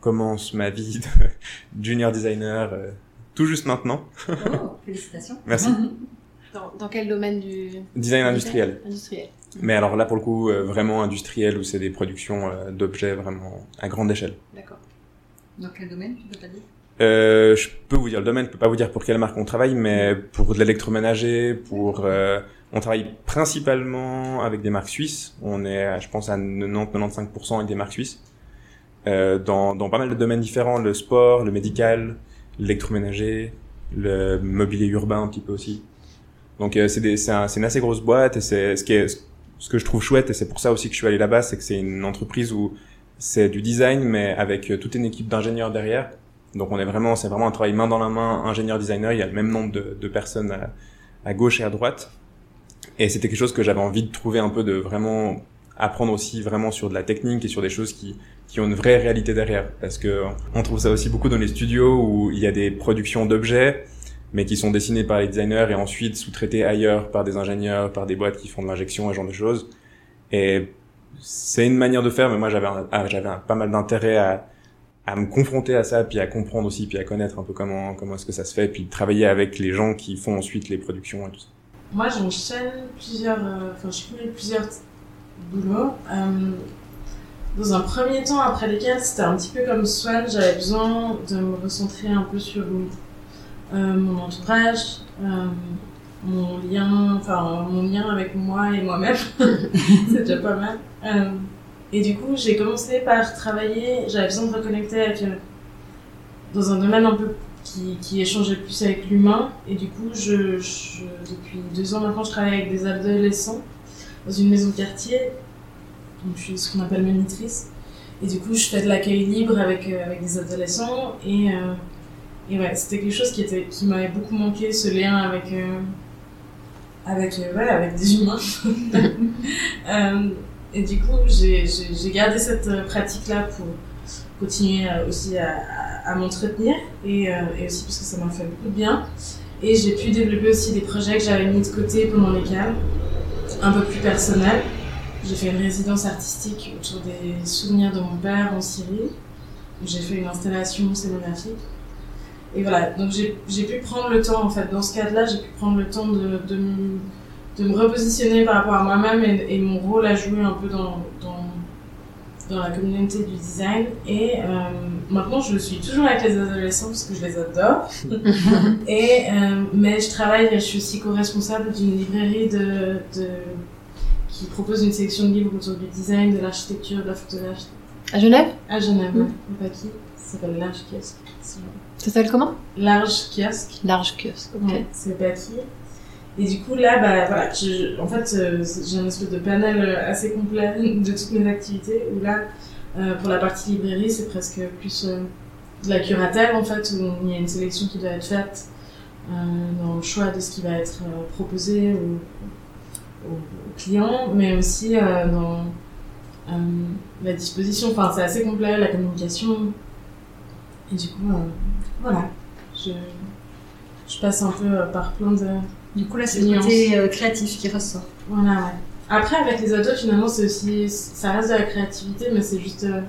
commence ma vie de junior designer euh, tout juste maintenant. Oh, félicitations. Merci. Dans, dans quel domaine du Design industriel. Industriel. Mais alors là, pour le coup, euh, vraiment industriel, où c'est des productions euh, d'objets vraiment à grande échelle. D'accord. Dans quel domaine tu peux pas dire? Euh, je peux vous dire le domaine, je peux pas vous dire pour quelle marque on travaille, mais pour de l'électroménager, pour... euh, on travaille principalement avec des marques suisses. On est, je pense, à 90-95% avec des marques suisses. Euh, dans, dans pas mal de domaines différents, le sport, le médical, l'électroménager, le mobilier urbain un petit peu aussi. Donc euh, c'est un- une assez grosse boîte et c'est ce ce que je trouve chouette et c'est pour ça aussi que je suis allé là-bas, c'est que c'est une entreprise où c'est du design mais avec euh, toute une équipe d'ingénieurs derrière. Donc on est vraiment c'est vraiment un travail main dans la main, ingénieur designer, il y a le même nombre de, de personnes à, à gauche et à droite. Et c'était quelque chose que j'avais envie de trouver un peu de vraiment apprendre aussi vraiment sur de la technique et sur des choses qui qui ont une vraie réalité derrière parce que on trouve ça aussi beaucoup dans les studios où il y a des productions d'objets mais qui sont dessinés par les designers et ensuite sous-traités ailleurs par des ingénieurs, par des boîtes qui font de l'injection et genre de choses. Et c'est une manière de faire, mais moi j'avais ah, pas mal d'intérêt à, à me confronter à ça, puis à comprendre aussi, puis à connaître un peu comment comment est-ce que ça se fait, puis travailler avec les gens qui font ensuite les productions et tout ça. Moi, j'enchaîne plusieurs, euh, enfin, je cumule plusieurs boulots. Euh, dans un premier temps, après lesquels c'était un petit peu comme Swan, j'avais besoin de me recentrer un peu sur euh, mon entourage, euh, mon lien, enfin, mon lien avec moi et moi-même. C'est déjà pas mal. Euh, et du coup, j'ai commencé par travailler, j'avais besoin de reconnecter euh, dans un domaine un peu qui, qui échangeait plus avec l'humain. Et du coup, je, depuis deux ans maintenant, je travaille avec des adolescents dans une maison de quartier. Donc, je suis ce qu'on appelle monitrice. Et du coup, je fais de l'accueil libre avec, euh, avec des adolescents. Et, euh, et ouais, c'était quelque chose qui, était, qui m'avait beaucoup manqué, ce lien avec, euh, avec, euh, ouais, avec des humains. Euh, et du coup, j'ai gardé cette pratique-là pour continuer aussi à, à- à m'entretenir et, et aussi parce que ça m'a fait beaucoup de bien. Et j'ai pu développer aussi des projets que j'avais mis de côté pendant les calmes, un peu plus personnels. J'ai fait une résidence artistique autour des souvenirs de mon père en Syrie. J'ai fait une installation scénographique. Et voilà, donc j'ai pu prendre le temps, en fait, dans ce cadre-là, j'ai pu prendre le temps de, de, me, de me repositionner par rapport à moi-même et, et mon rôle à jouer un peu dans, dans, dans la communauté du design. Et euh, maintenant, je suis toujours avec les adolescents parce que je les adore. et, euh, mais je travaille, je suis aussi co-responsable d'une librairie de, de, qui propose une sélection de livres autour du design, de l'architecture, de la photographie À Genève? À Genève, Mm. au Paki. Ça s'appelle Kiosque. Ça s'appelle comment? Large Kiosque. Large kiosque. Ok. Ouais, c'est Paki. Et du coup, là, bah, voilà, je- en fait, euh, j'ai un espèce de panel euh, assez complet de toutes mes activités. Où là, euh, pour la partie librairie, c'est presque plus euh, de la curatelle, en fait, où il y a une sélection qui doit être faite dans le choix de ce qui va être proposé aux, aux- aux clients, mais aussi dans la disposition. Enfin, c'est assez complet, la communication. Et du coup, voilà. Je, je passe un peu euh, par plein de. Du coup, là, c'est le côté euh, créatif qui ressort. Voilà, ouais. Après, avec les ados, finalement, c'est aussi. Ça reste de la créativité, mais c'est juste. euh,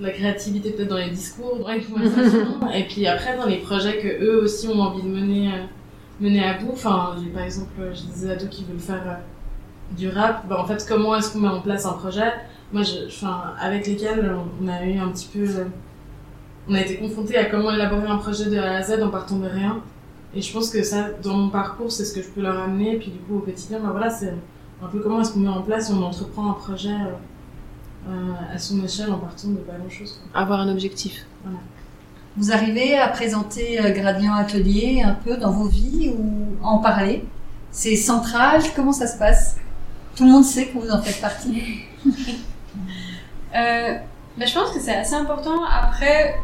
la créativité peut-être dans les discours, dans les conversations. et puis après, dans les projets que eux aussi ont envie de mener, euh, mener à bout. Enfin, j'ai par exemple, j'ai des ados qui veulent faire euh, du rap. Bah, en fait, comment est-ce qu'on met en place un projet? Moi, je, enfin, avec lesquels on a eu un petit peu. On a été confrontés à comment élaborer un projet de A à Z en partant de rien. Et je pense que ça, dans mon parcours, c'est ce que je peux leur amener. Et puis du coup, au quotidien, bah voilà, c'est un peu comment est-ce qu'on met en place, on entreprend un projet euh, euh, à son échelle en partant de pas grand-chose. Avoir un objectif. Vous arrivez à présenter euh, Gradient Atelier un peu dans vos vies ou à en parler? C'est central? Comment ça se passe? Tout le monde sait que vous en faites partie. Euh, ben, je pense que c'est assez important. Après,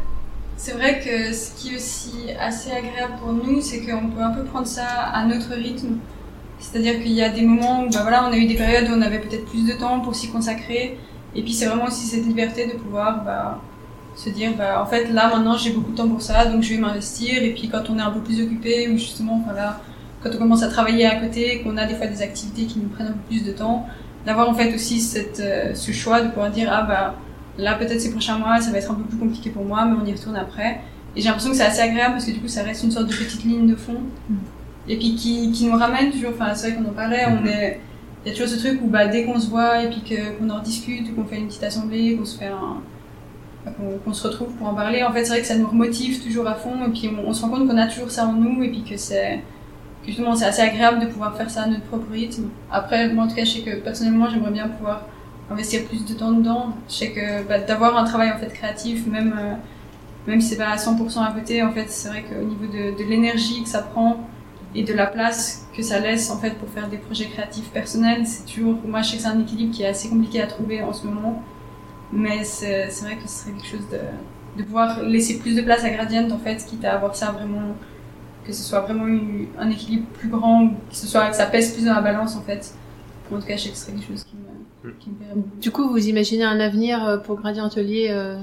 c'est vrai que ce qui est aussi assez agréable pour nous, c'est qu'on peut un peu prendre ça à notre rythme. C'est-à-dire qu'il y a des moments où ben voilà, on a eu des périodes où on avait peut-être plus de temps pour s'y consacrer. Et puis c'est vraiment aussi cette liberté de pouvoir bah, se dire, bah, en fait là maintenant j'ai beaucoup de temps pour ça, donc je vais m'investir. Et puis quand on est un peu plus occupé, ou justement, voilà, quand on commence à travailler à côté, qu'on a des fois des activités qui nous prennent un peu plus de temps, d'avoir en fait aussi cette, euh, ce choix de pouvoir dire, ah bah là peut-être ces prochains mois ça va être un peu plus compliqué pour moi, mais on y retourne après. Et j'ai l'impression que c'est assez agréable parce que du coup ça reste une sorte de petite ligne de fond. Et puis qui, qui nous ramène toujours, enfin c'est vrai qu'on en parlait, on est, il y a toujours ce truc où bah, dès qu'on se voit et puis qu'on en discute, qu'on fait une petite assemblée, qu'on se fait un, qu'on se retrouve pour en parler, en fait c'est vrai que ça nous remotive toujours à fond et puis on, on se rend compte qu'on a toujours ça en nous et puis que c'est, justement c'est assez agréable de pouvoir faire ça à notre propre rythme. Après, moi en tout cas je sais que personnellement j'aimerais bien pouvoir investir plus de temps dedans. Je sais que bah, d'avoir un travail en fait créatif, même euh, même si c'est pas à 100% à côté, en fait c'est vrai qu'au niveau de, l'énergie que ça prend et de la place que ça laisse en fait pour faire des projets créatifs personnels, c'est toujours moi je sais que c'est un équilibre qui est assez compliqué à trouver en ce moment, mais c'est vrai que ce serait quelque chose de de pouvoir laisser plus de place à Gradient en fait, quitte à avoir ça vraiment que ce soit vraiment un équilibre plus grand, que ce soit ça pèse plus dans la balance en fait. En tout cas, je sais que ce serait quelque chose qui me, Du coup, vous imaginez un avenir euh, pour Gradient Atelier euh,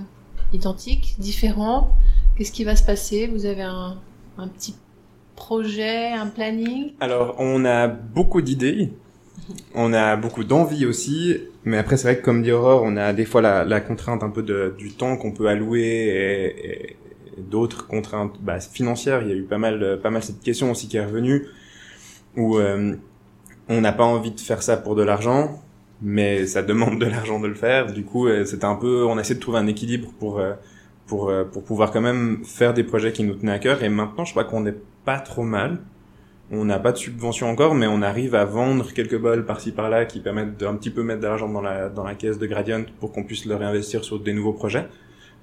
identique, différent. Qu'est-ce qui va se passer? Vous avez un, un petit projet, un planning? Alors, on a beaucoup d'idées, on a beaucoup d'envie aussi, mais après, c'est vrai que comme dit Aurore, on a des fois la, la contrainte un peu de, du temps qu'on peut allouer et- et d'autres contraintes bah, financières. Il y a eu pas mal, pas mal cette question aussi qui est revenue, où euh, on n'a pas envie de faire ça pour de l'argent, mais ça demande de l'argent de le faire. Du coup, euh, c'était un peu, on a essayé de trouver un équilibre pour euh, pour euh, pour pouvoir quand même faire des projets qui nous tenaient à cœur. Et maintenant, je crois qu'on est pas trop mal. On n'a pas de subvention encore, mais on arrive à vendre quelques bols par-ci par-là qui permettent d'un petit peu mettre de l'argent dans la, dans la caisse de Gradient pour qu'on puisse le réinvestir sur des nouveaux projets.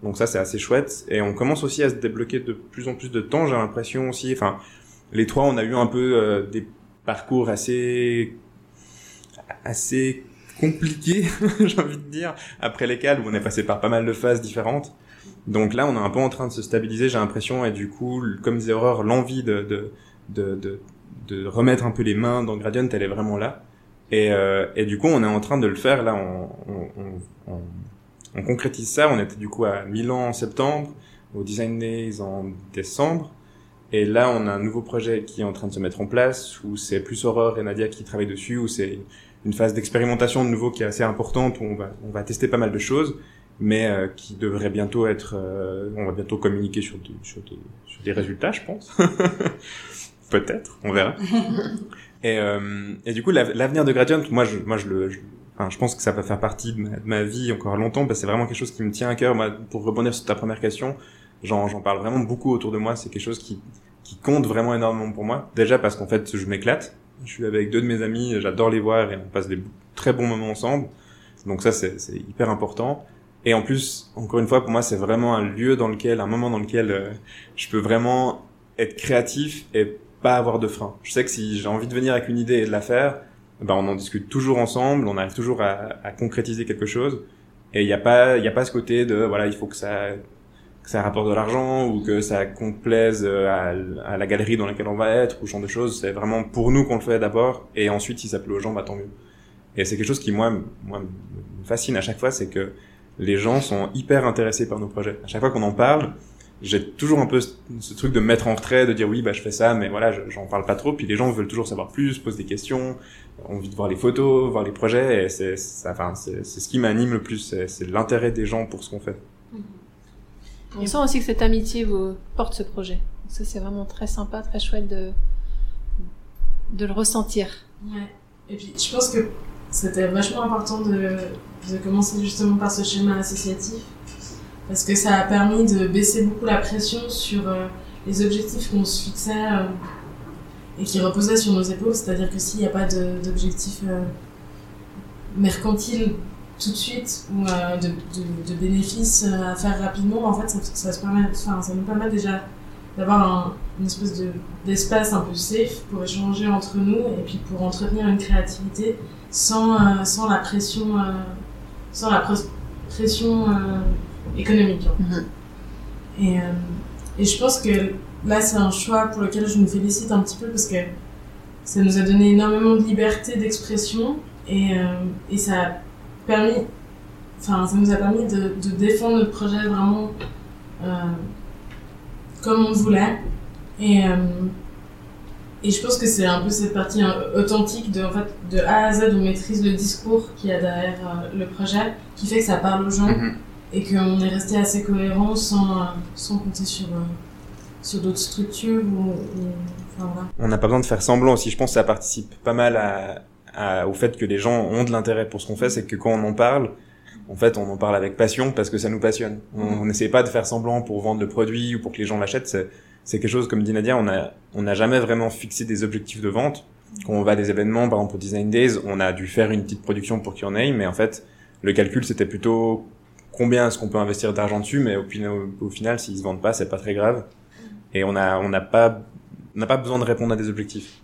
Donc ça, c'est assez chouette. Et on commence aussi à se débloquer de plus en plus de temps, j'ai l'impression aussi. Enfin, les trois, on a eu un peu des parcours assez assez compliqués, j'ai envie de dire, après où on est passé par pas mal de phases différentes. Donc là, on est un peu en train de se stabiliser, j'ai l'impression, et du coup, comme disait Aurore, l'envie de, de, de, de, de remettre un peu les mains dans Gradient, elle est vraiment là. Et, euh, et du coup, on est en train de le faire, là, on, on, on, on- on concrétise ça. On était du coup à Milan en septembre, au Design Days en décembre. Et là, on a un nouveau projet qui est en train de se mettre en place, où c'est plus Aurore et Nadia qui travaillent dessus, où c'est une phase d'expérimentation de nouveau qui est assez importante, où on va, on va tester pas mal de choses, mais euh, qui devrait bientôt être... euh, on va bientôt communiquer sur des, sur des, sur des résultats, je pense. Peut-être, on verra. et, euh, et du coup, la- l'avenir de Gradient, moi, je, moi, je le... Je, enfin, je pense que ça va faire partie de ma, de ma vie encore longtemps, parce que c'est vraiment quelque chose qui me tient à cœur. Moi, pour rebondir sur ta première question, j'en j'en parle vraiment beaucoup autour de moi. C'est quelque chose qui, qui compte vraiment énormément pour moi. Déjà parce qu'en fait, je m'éclate. Je suis avec deux de mes amis, j'adore les voir et on passe des très bons moments ensemble. Donc ça, c'est hyper important. Et en plus, encore une fois, pour moi, c'est vraiment un lieu dans lequel, un moment dans lequel euh, je peux vraiment être créatif et pas avoir de frein. Je sais que si j'ai envie de venir avec une idée et de la faire, ben on en discute toujours ensemble, on arrive toujours à, à concrétiser quelque chose. Et il n'y a pas, il y a pas ce côté de voilà, il faut que ça que ça rapporte de l'argent ou que ça complaise euh, à, la galerie dans laquelle on va être ou ce genre de choses. C'est vraiment pour nous qu'on le fait d'abord et ensuite si ça plaît aux gens, bah tant mieux. Et c'est quelque chose qui moi, moi me fascine à chaque fois, c'est que les gens sont hyper intéressés par nos projets. À chaque fois qu'on en parle, j'ai toujours un peu ce, truc de me mettre en retrait, de dire oui bah je fais ça, mais voilà je- j'en parle pas trop. Puis les gens veulent toujours savoir plus, posent des questions, ont envie de voir les photos, voir les projets. Et c'est, enfin c'est, ce qui m'anime le plus, c'est, l'intérêt des gens pour ce qu'on fait. On sent aussi que cette amitié vous porte ce projet. Ça, c'est vraiment très sympa, très chouette de, de le ressentir. Ouais. Et puis, je pense que c'était vachement important de, de commencer justement par ce schéma associatif. Parce que ça a permis de baisser beaucoup la pression sur euh, les objectifs qu'on se fixait euh, et qui reposaient sur nos épaules. C'est-à-dire que s'il n'y a pas d'objectif euh, mercantile tout de suite ou euh, de, de, de bénéfices euh, à faire rapidement, en fait, ça, ça, se permet, enfin, ça nous permet déjà d'avoir un- une espèce de d'espace un peu safe pour échanger entre nous et puis pour entretenir une créativité sans, euh, sans la pression, sans la pres- pression économique. en fait. Et, et je pense que là, c'est un choix pour lequel je nous félicite un petit peu parce que ça nous a donné énormément de liberté d'expression et, euh, et ça a permis, enfin, ça nous a permis de, de défendre notre projet vraiment euh, comme on voulait. Et, euh, et je pense que c'est un peu cette partie hein, authentique de, en fait, de A à Z, on maîtrise le discours qu'il y a derrière euh, le projet, qui fait que ça parle aux gens et qu'on est resté assez cohérent sans, sans compter sur, euh, sur d'autres structures ou, ou- enfin, voilà. On n'a pas besoin de faire semblant aussi. Je pense que ça participe pas mal à, à- au fait que les gens ont de l'intérêt pour ce qu'on fait. C'est que quand on en parle, en fait, on en parle avec passion parce que ça nous passionne. On on n'essaie pas de faire semblant pour vendre le produit ou pour que les gens l'achètent. C'est, c'est quelque chose, comme dit Nadia, on a, on n'a jamais vraiment fixé des objectifs de vente. Quand on va à des événements, par exemple au Design Days, on a dû faire une petite production pour qu'il y en ait, mais en fait, le calcul, c'était plutôt combien est-ce qu'on peut investir d'argent dessus, mais au, final- au, au final, s'ils se vendent pas, c'est pas très grave. Et on a, on n'a pas, on n'a pas besoin de répondre à des objectifs.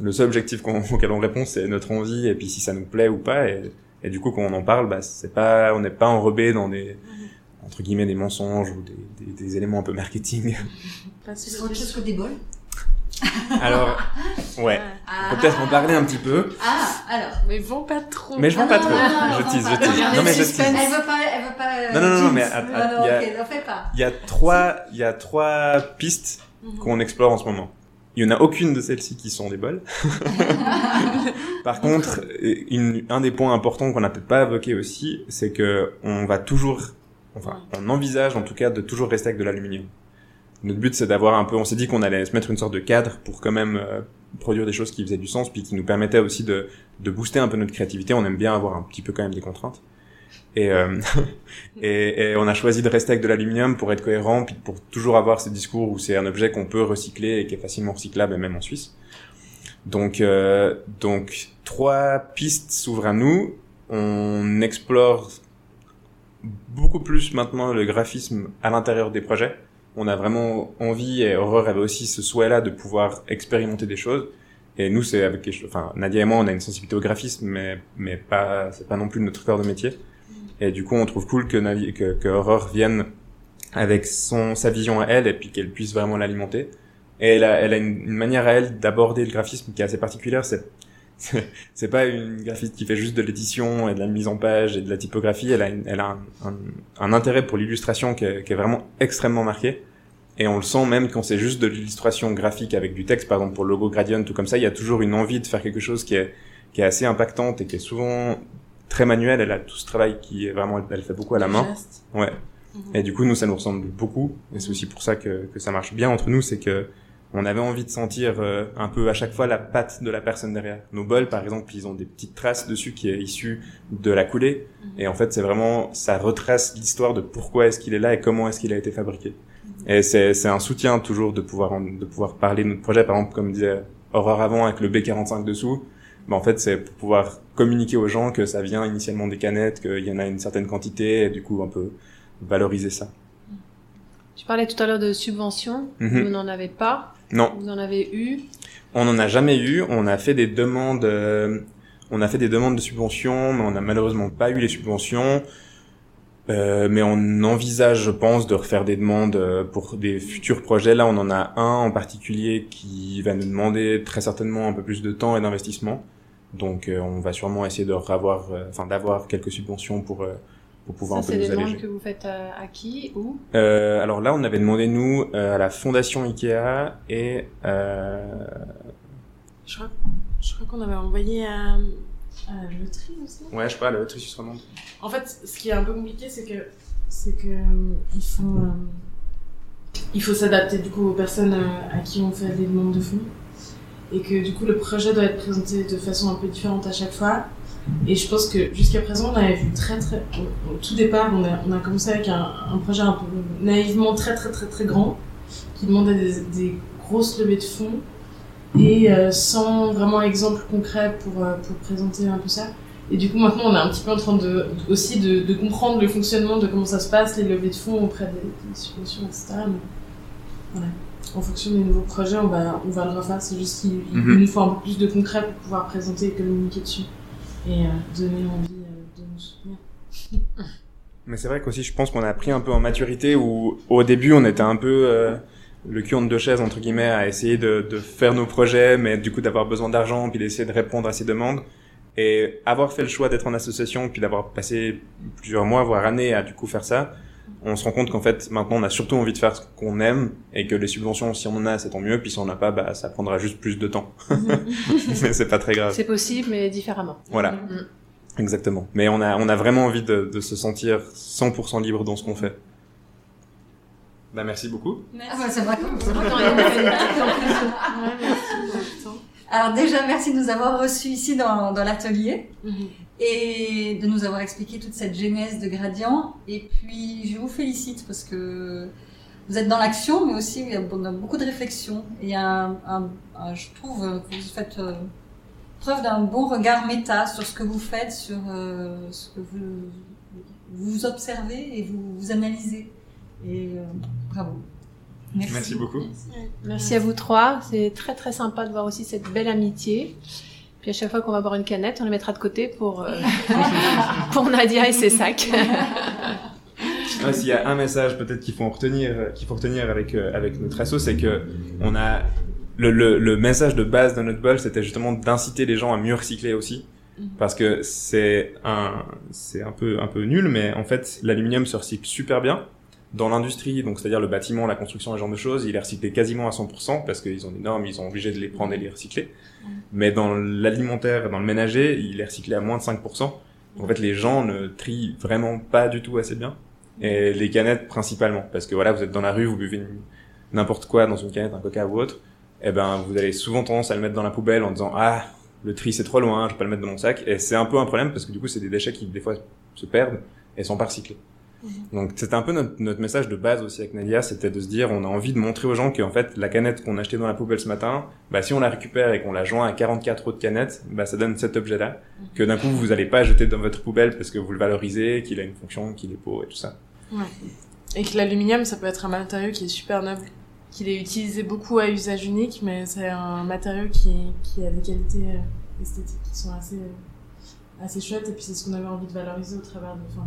Le seul objectif qu'on- auquel on répond, c'est notre envie, et puis si ça nous plaît ou pas, et, et du coup, quand on en parle, bah, c'est pas, on n'est pas enrobé dans des, entre guillemets, des mensonges ou des, des, des éléments un peu marketing. C'est autre chose que des bols. Alors, ouais. On peut peut-être en parler un petit peu, Ah, alors. Mais vont pas trop. mais je vends Ah pas non, trop. non, non, je tease, je tease. non, mais je Elle tease. veut pas, elle veut pas. euh, Non, non, non, mais il y a-. Il y trois, il y a trois pistes qu'on explore en ce moment. Il y en a aucune de celles-ci qui sont des bols. Par contre, une- un des points importants qu'on n'a peut-être pas évoqué aussi, c'est que on va toujours, enfin, on envisage en tout cas de toujours rester avec de l'aluminium. Notre but, c'est d'avoir un peu, on s'est dit qu'on allait se mettre une sorte de cadre pour quand même euh, produire des choses qui faisaient du sens, puis qui nous permettaient aussi de, de booster un peu notre créativité. On aime bien avoir un petit peu quand même des contraintes. Et, euh, et, et on a choisi de rester avec de l'aluminium pour être cohérent, puis pour toujours avoir ce discours où c'est un objet qu'on peut recycler et qui est facilement recyclable, et même en Suisse. Donc, euh, donc trois pistes s'ouvrent à nous. On explore beaucoup plus maintenant le graphisme à l'intérieur des projets. On a vraiment envie, et Aurore avait aussi ce souhait-là de pouvoir expérimenter des choses. Et nous, c'est avec, enfin, Nadia et moi, on a une sensibilité au graphisme, mais, mais pas, c'est pas non plus notre cœur de métier. Et du coup, on trouve cool que, que, que Aurore vienne avec son, sa vision à elle, et puis qu'elle puisse vraiment l'alimenter. Et elle a, elle a une, manière à elle d'aborder le graphisme qui est assez particulière. C'est, c'est pas une graphiste qui fait juste de l'édition et de la mise en page et de la typographie. Elle a, une- elle a un, un, intérêt pour l'illustration qui, est- qui est vraiment extrêmement marqué. Et on le sent même quand c'est juste de l'illustration graphique avec du texte, par exemple pour le logo Gradient ou comme ça, il y a toujours une envie de faire quelque chose qui est, qui est assez impactante et qui est souvent très manuel. Elle a tout ce travail qui est vraiment, elle fait beaucoup à la main. Geste. Ouais. Mhm. Et du coup, nous, ça nous ressemble beaucoup. Et c'est aussi pour ça que, que ça marche bien entre nous, c'est que on avait envie de sentir euh, un peu à chaque fois la patte de la personne derrière. Nos bols, par exemple, ils ont des petites traces dessus qui est issue de la coulée. Mhm. Et en fait, c'est vraiment, ça retrace l'histoire de pourquoi est-ce qu'il est là et comment est-ce qu'il a été fabriqué. Et c'est, c'est un soutien toujours de pouvoir, de pouvoir parler de notre projet. Par exemple, comme disait Aurore avant avec le B45 dessous. Mais en fait, c'est pour pouvoir communiquer aux gens que ça vient initialement des canettes, qu'il y en a une certaine quantité et du coup, un peu valoriser ça. Tu parlais tout à l'heure de subventions. Mhm. Vous n'en avez pas? Non, Vous en avez eu? on n'en a jamais eu. On a fait des demandes, euh, on a fait des demandes de subventions, mais on n'a malheureusement pas eu les subventions. Euh, mais on envisage, je pense, de refaire des demandes euh, pour des futurs projets. Là, on en a un en particulier qui va nous demander très certainement un peu plus de temps et d'investissement. Donc, euh, on va sûrement essayer de revoir, euh, enfin, d'avoir quelques subventions pour euh, pour pouvoir Ça, un c'est peu des nous demandes alléger. que vous faites à, à qui Euh, alors là, on avait demandé nous euh, à la fondation Ikea et euh, Je crois, je crois qu'on avait envoyé à, à la loterie aussi. ouais, je sais pas, la loterie suisse romande. En fait, ce qui est un peu compliqué, c'est que c'est que euh, il faut euh, il faut s'adapter du coup aux personnes euh, à qui on fait des demandes de fonds et que du coup le projet doit être présenté de façon un peu différente à chaque fois. Et je pense que jusqu'à présent, on avait vu très très au, tout départ, on a, on a commencé avec un, un projet un peu naïvement très très très très grand qui demandait des, grosses levées de fonds et euh, sans vraiment exemple concret pour euh, pour présenter un peu ça. Et du coup, maintenant, on est un petit peu en train de, aussi de, comprendre le fonctionnement de comment ça se passe, les levées de fonds auprès des, des subventions, etc. Voilà. En fonction des nouveaux projets, on va, on va le refaire. C'est juste qu'il il Mhm. nous faut un peu plus de concret pour pouvoir présenter et communiquer dessus. Et euh, donner envie euh, de nous soutenir. Mais c'est vrai qu'aussi, je pense qu'on a pris un peu en maturité où, au début, on était un peu euh, le cul entre deux chaises, entre guillemets, à essayer de, de faire nos projets, mais du coup d'avoir besoin d'argent, puis d'essayer de répondre à ces demandes. Et avoir fait le choix d'être en association, puis d'avoir passé plusieurs mois, voire années à du coup faire ça, on se rend compte qu'en fait, maintenant, on a surtout envie de faire ce qu'on aime, et que les subventions, si on en a, c'est tant mieux, puis si on n'en a pas, bah, ça prendra juste plus de temps. mais c'est pas très grave. C'est possible, mais différemment. Voilà. Mhm. Exactement. Mais on a, on a vraiment envie de, de se sentir 100% libre dans ce qu'on fait. Bah, merci beaucoup. Ah ouais, c'est vrai que- c'est vrai Attends, Alors déjà, merci de nous avoir reçus ici dans, dans l'atelier Mhm. et de nous avoir expliqué toute cette genèse de Gradient. Et puis, je vous félicite parce que vous êtes dans l'action, mais aussi il y a beaucoup de réflexion. Et un, un- un- je trouve que vous faites euh, preuve d'un bon regard méta sur ce que vous faites, sur euh, ce que vous, vous observez et vous, vous analysez. Et euh, bravo. Merci beaucoup. Merci à vous trois. C'est très très sympa de voir aussi cette belle amitié. Puis à chaque fois qu'on va boire une canette, on la mettra de côté pour, euh, pour Nadia et ses sacs. Ah, S'il y a un message peut-être qu'il faut en retenir, qu'il faut retenir avec euh, avec notre asso, c'est que on a le, le, le message de base de notre bol, c'était justement d'inciter les gens à mieux recycler aussi, Mhm. parce que c'est un c'est un peu un peu nul, mais en fait l'aluminium se recycle super bien. Dans l'industrie, donc c'est-à-dire le bâtiment, la construction, ce genre de choses, il est recyclé quasiment à 100% parce qu'ils ont des normes, ils sont obligés de les prendre et les recycler. Mais dans l'alimentaire, dans le ménager, il est recyclé à moins de 5%. En fait, les gens ne trient vraiment pas du tout assez bien. Et les canettes principalement, parce que voilà, vous êtes dans la rue, vous buvez n'importe quoi dans une canette, un coca ou autre, et ben vous avez souvent tendance à le mettre dans la poubelle en disant ah le tri c'est trop loin, je vais pas le mettre dans mon sac. Et c'est un peu un problème parce que du coup c'est des déchets qui des fois se perdent et sont pas recyclés. Donc c'était un peu notre, notre message de base aussi avec Nadia, c'était de se dire on a envie de montrer aux gens qu'en fait la canette qu'on a achetée dans la poubelle ce matin, bah si on la récupère et qu'on la joint à 44 autres canettes, bah ça donne cet objet-là. Que d'un coup vous allez pas jeter dans votre poubelle parce que vous le valorisez, qu'il a une fonction, qu'il est beau et tout ça. Et que l'aluminium, ça peut être un matériau qui est super noble, qu'il est utilisé beaucoup à usage unique, mais c'est un matériau qui, qui a des qualités euh, esthétiques qui sont assez, euh, assez chouettes, et puis c'est ce qu'on avait envie de valoriser au travers de, enfin,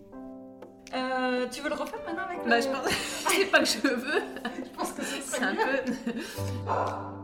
Euh, tu veux le refaire maintenant avec le... Bah, je pense... c'est pas que je veux. je pense que ce C'est un peu...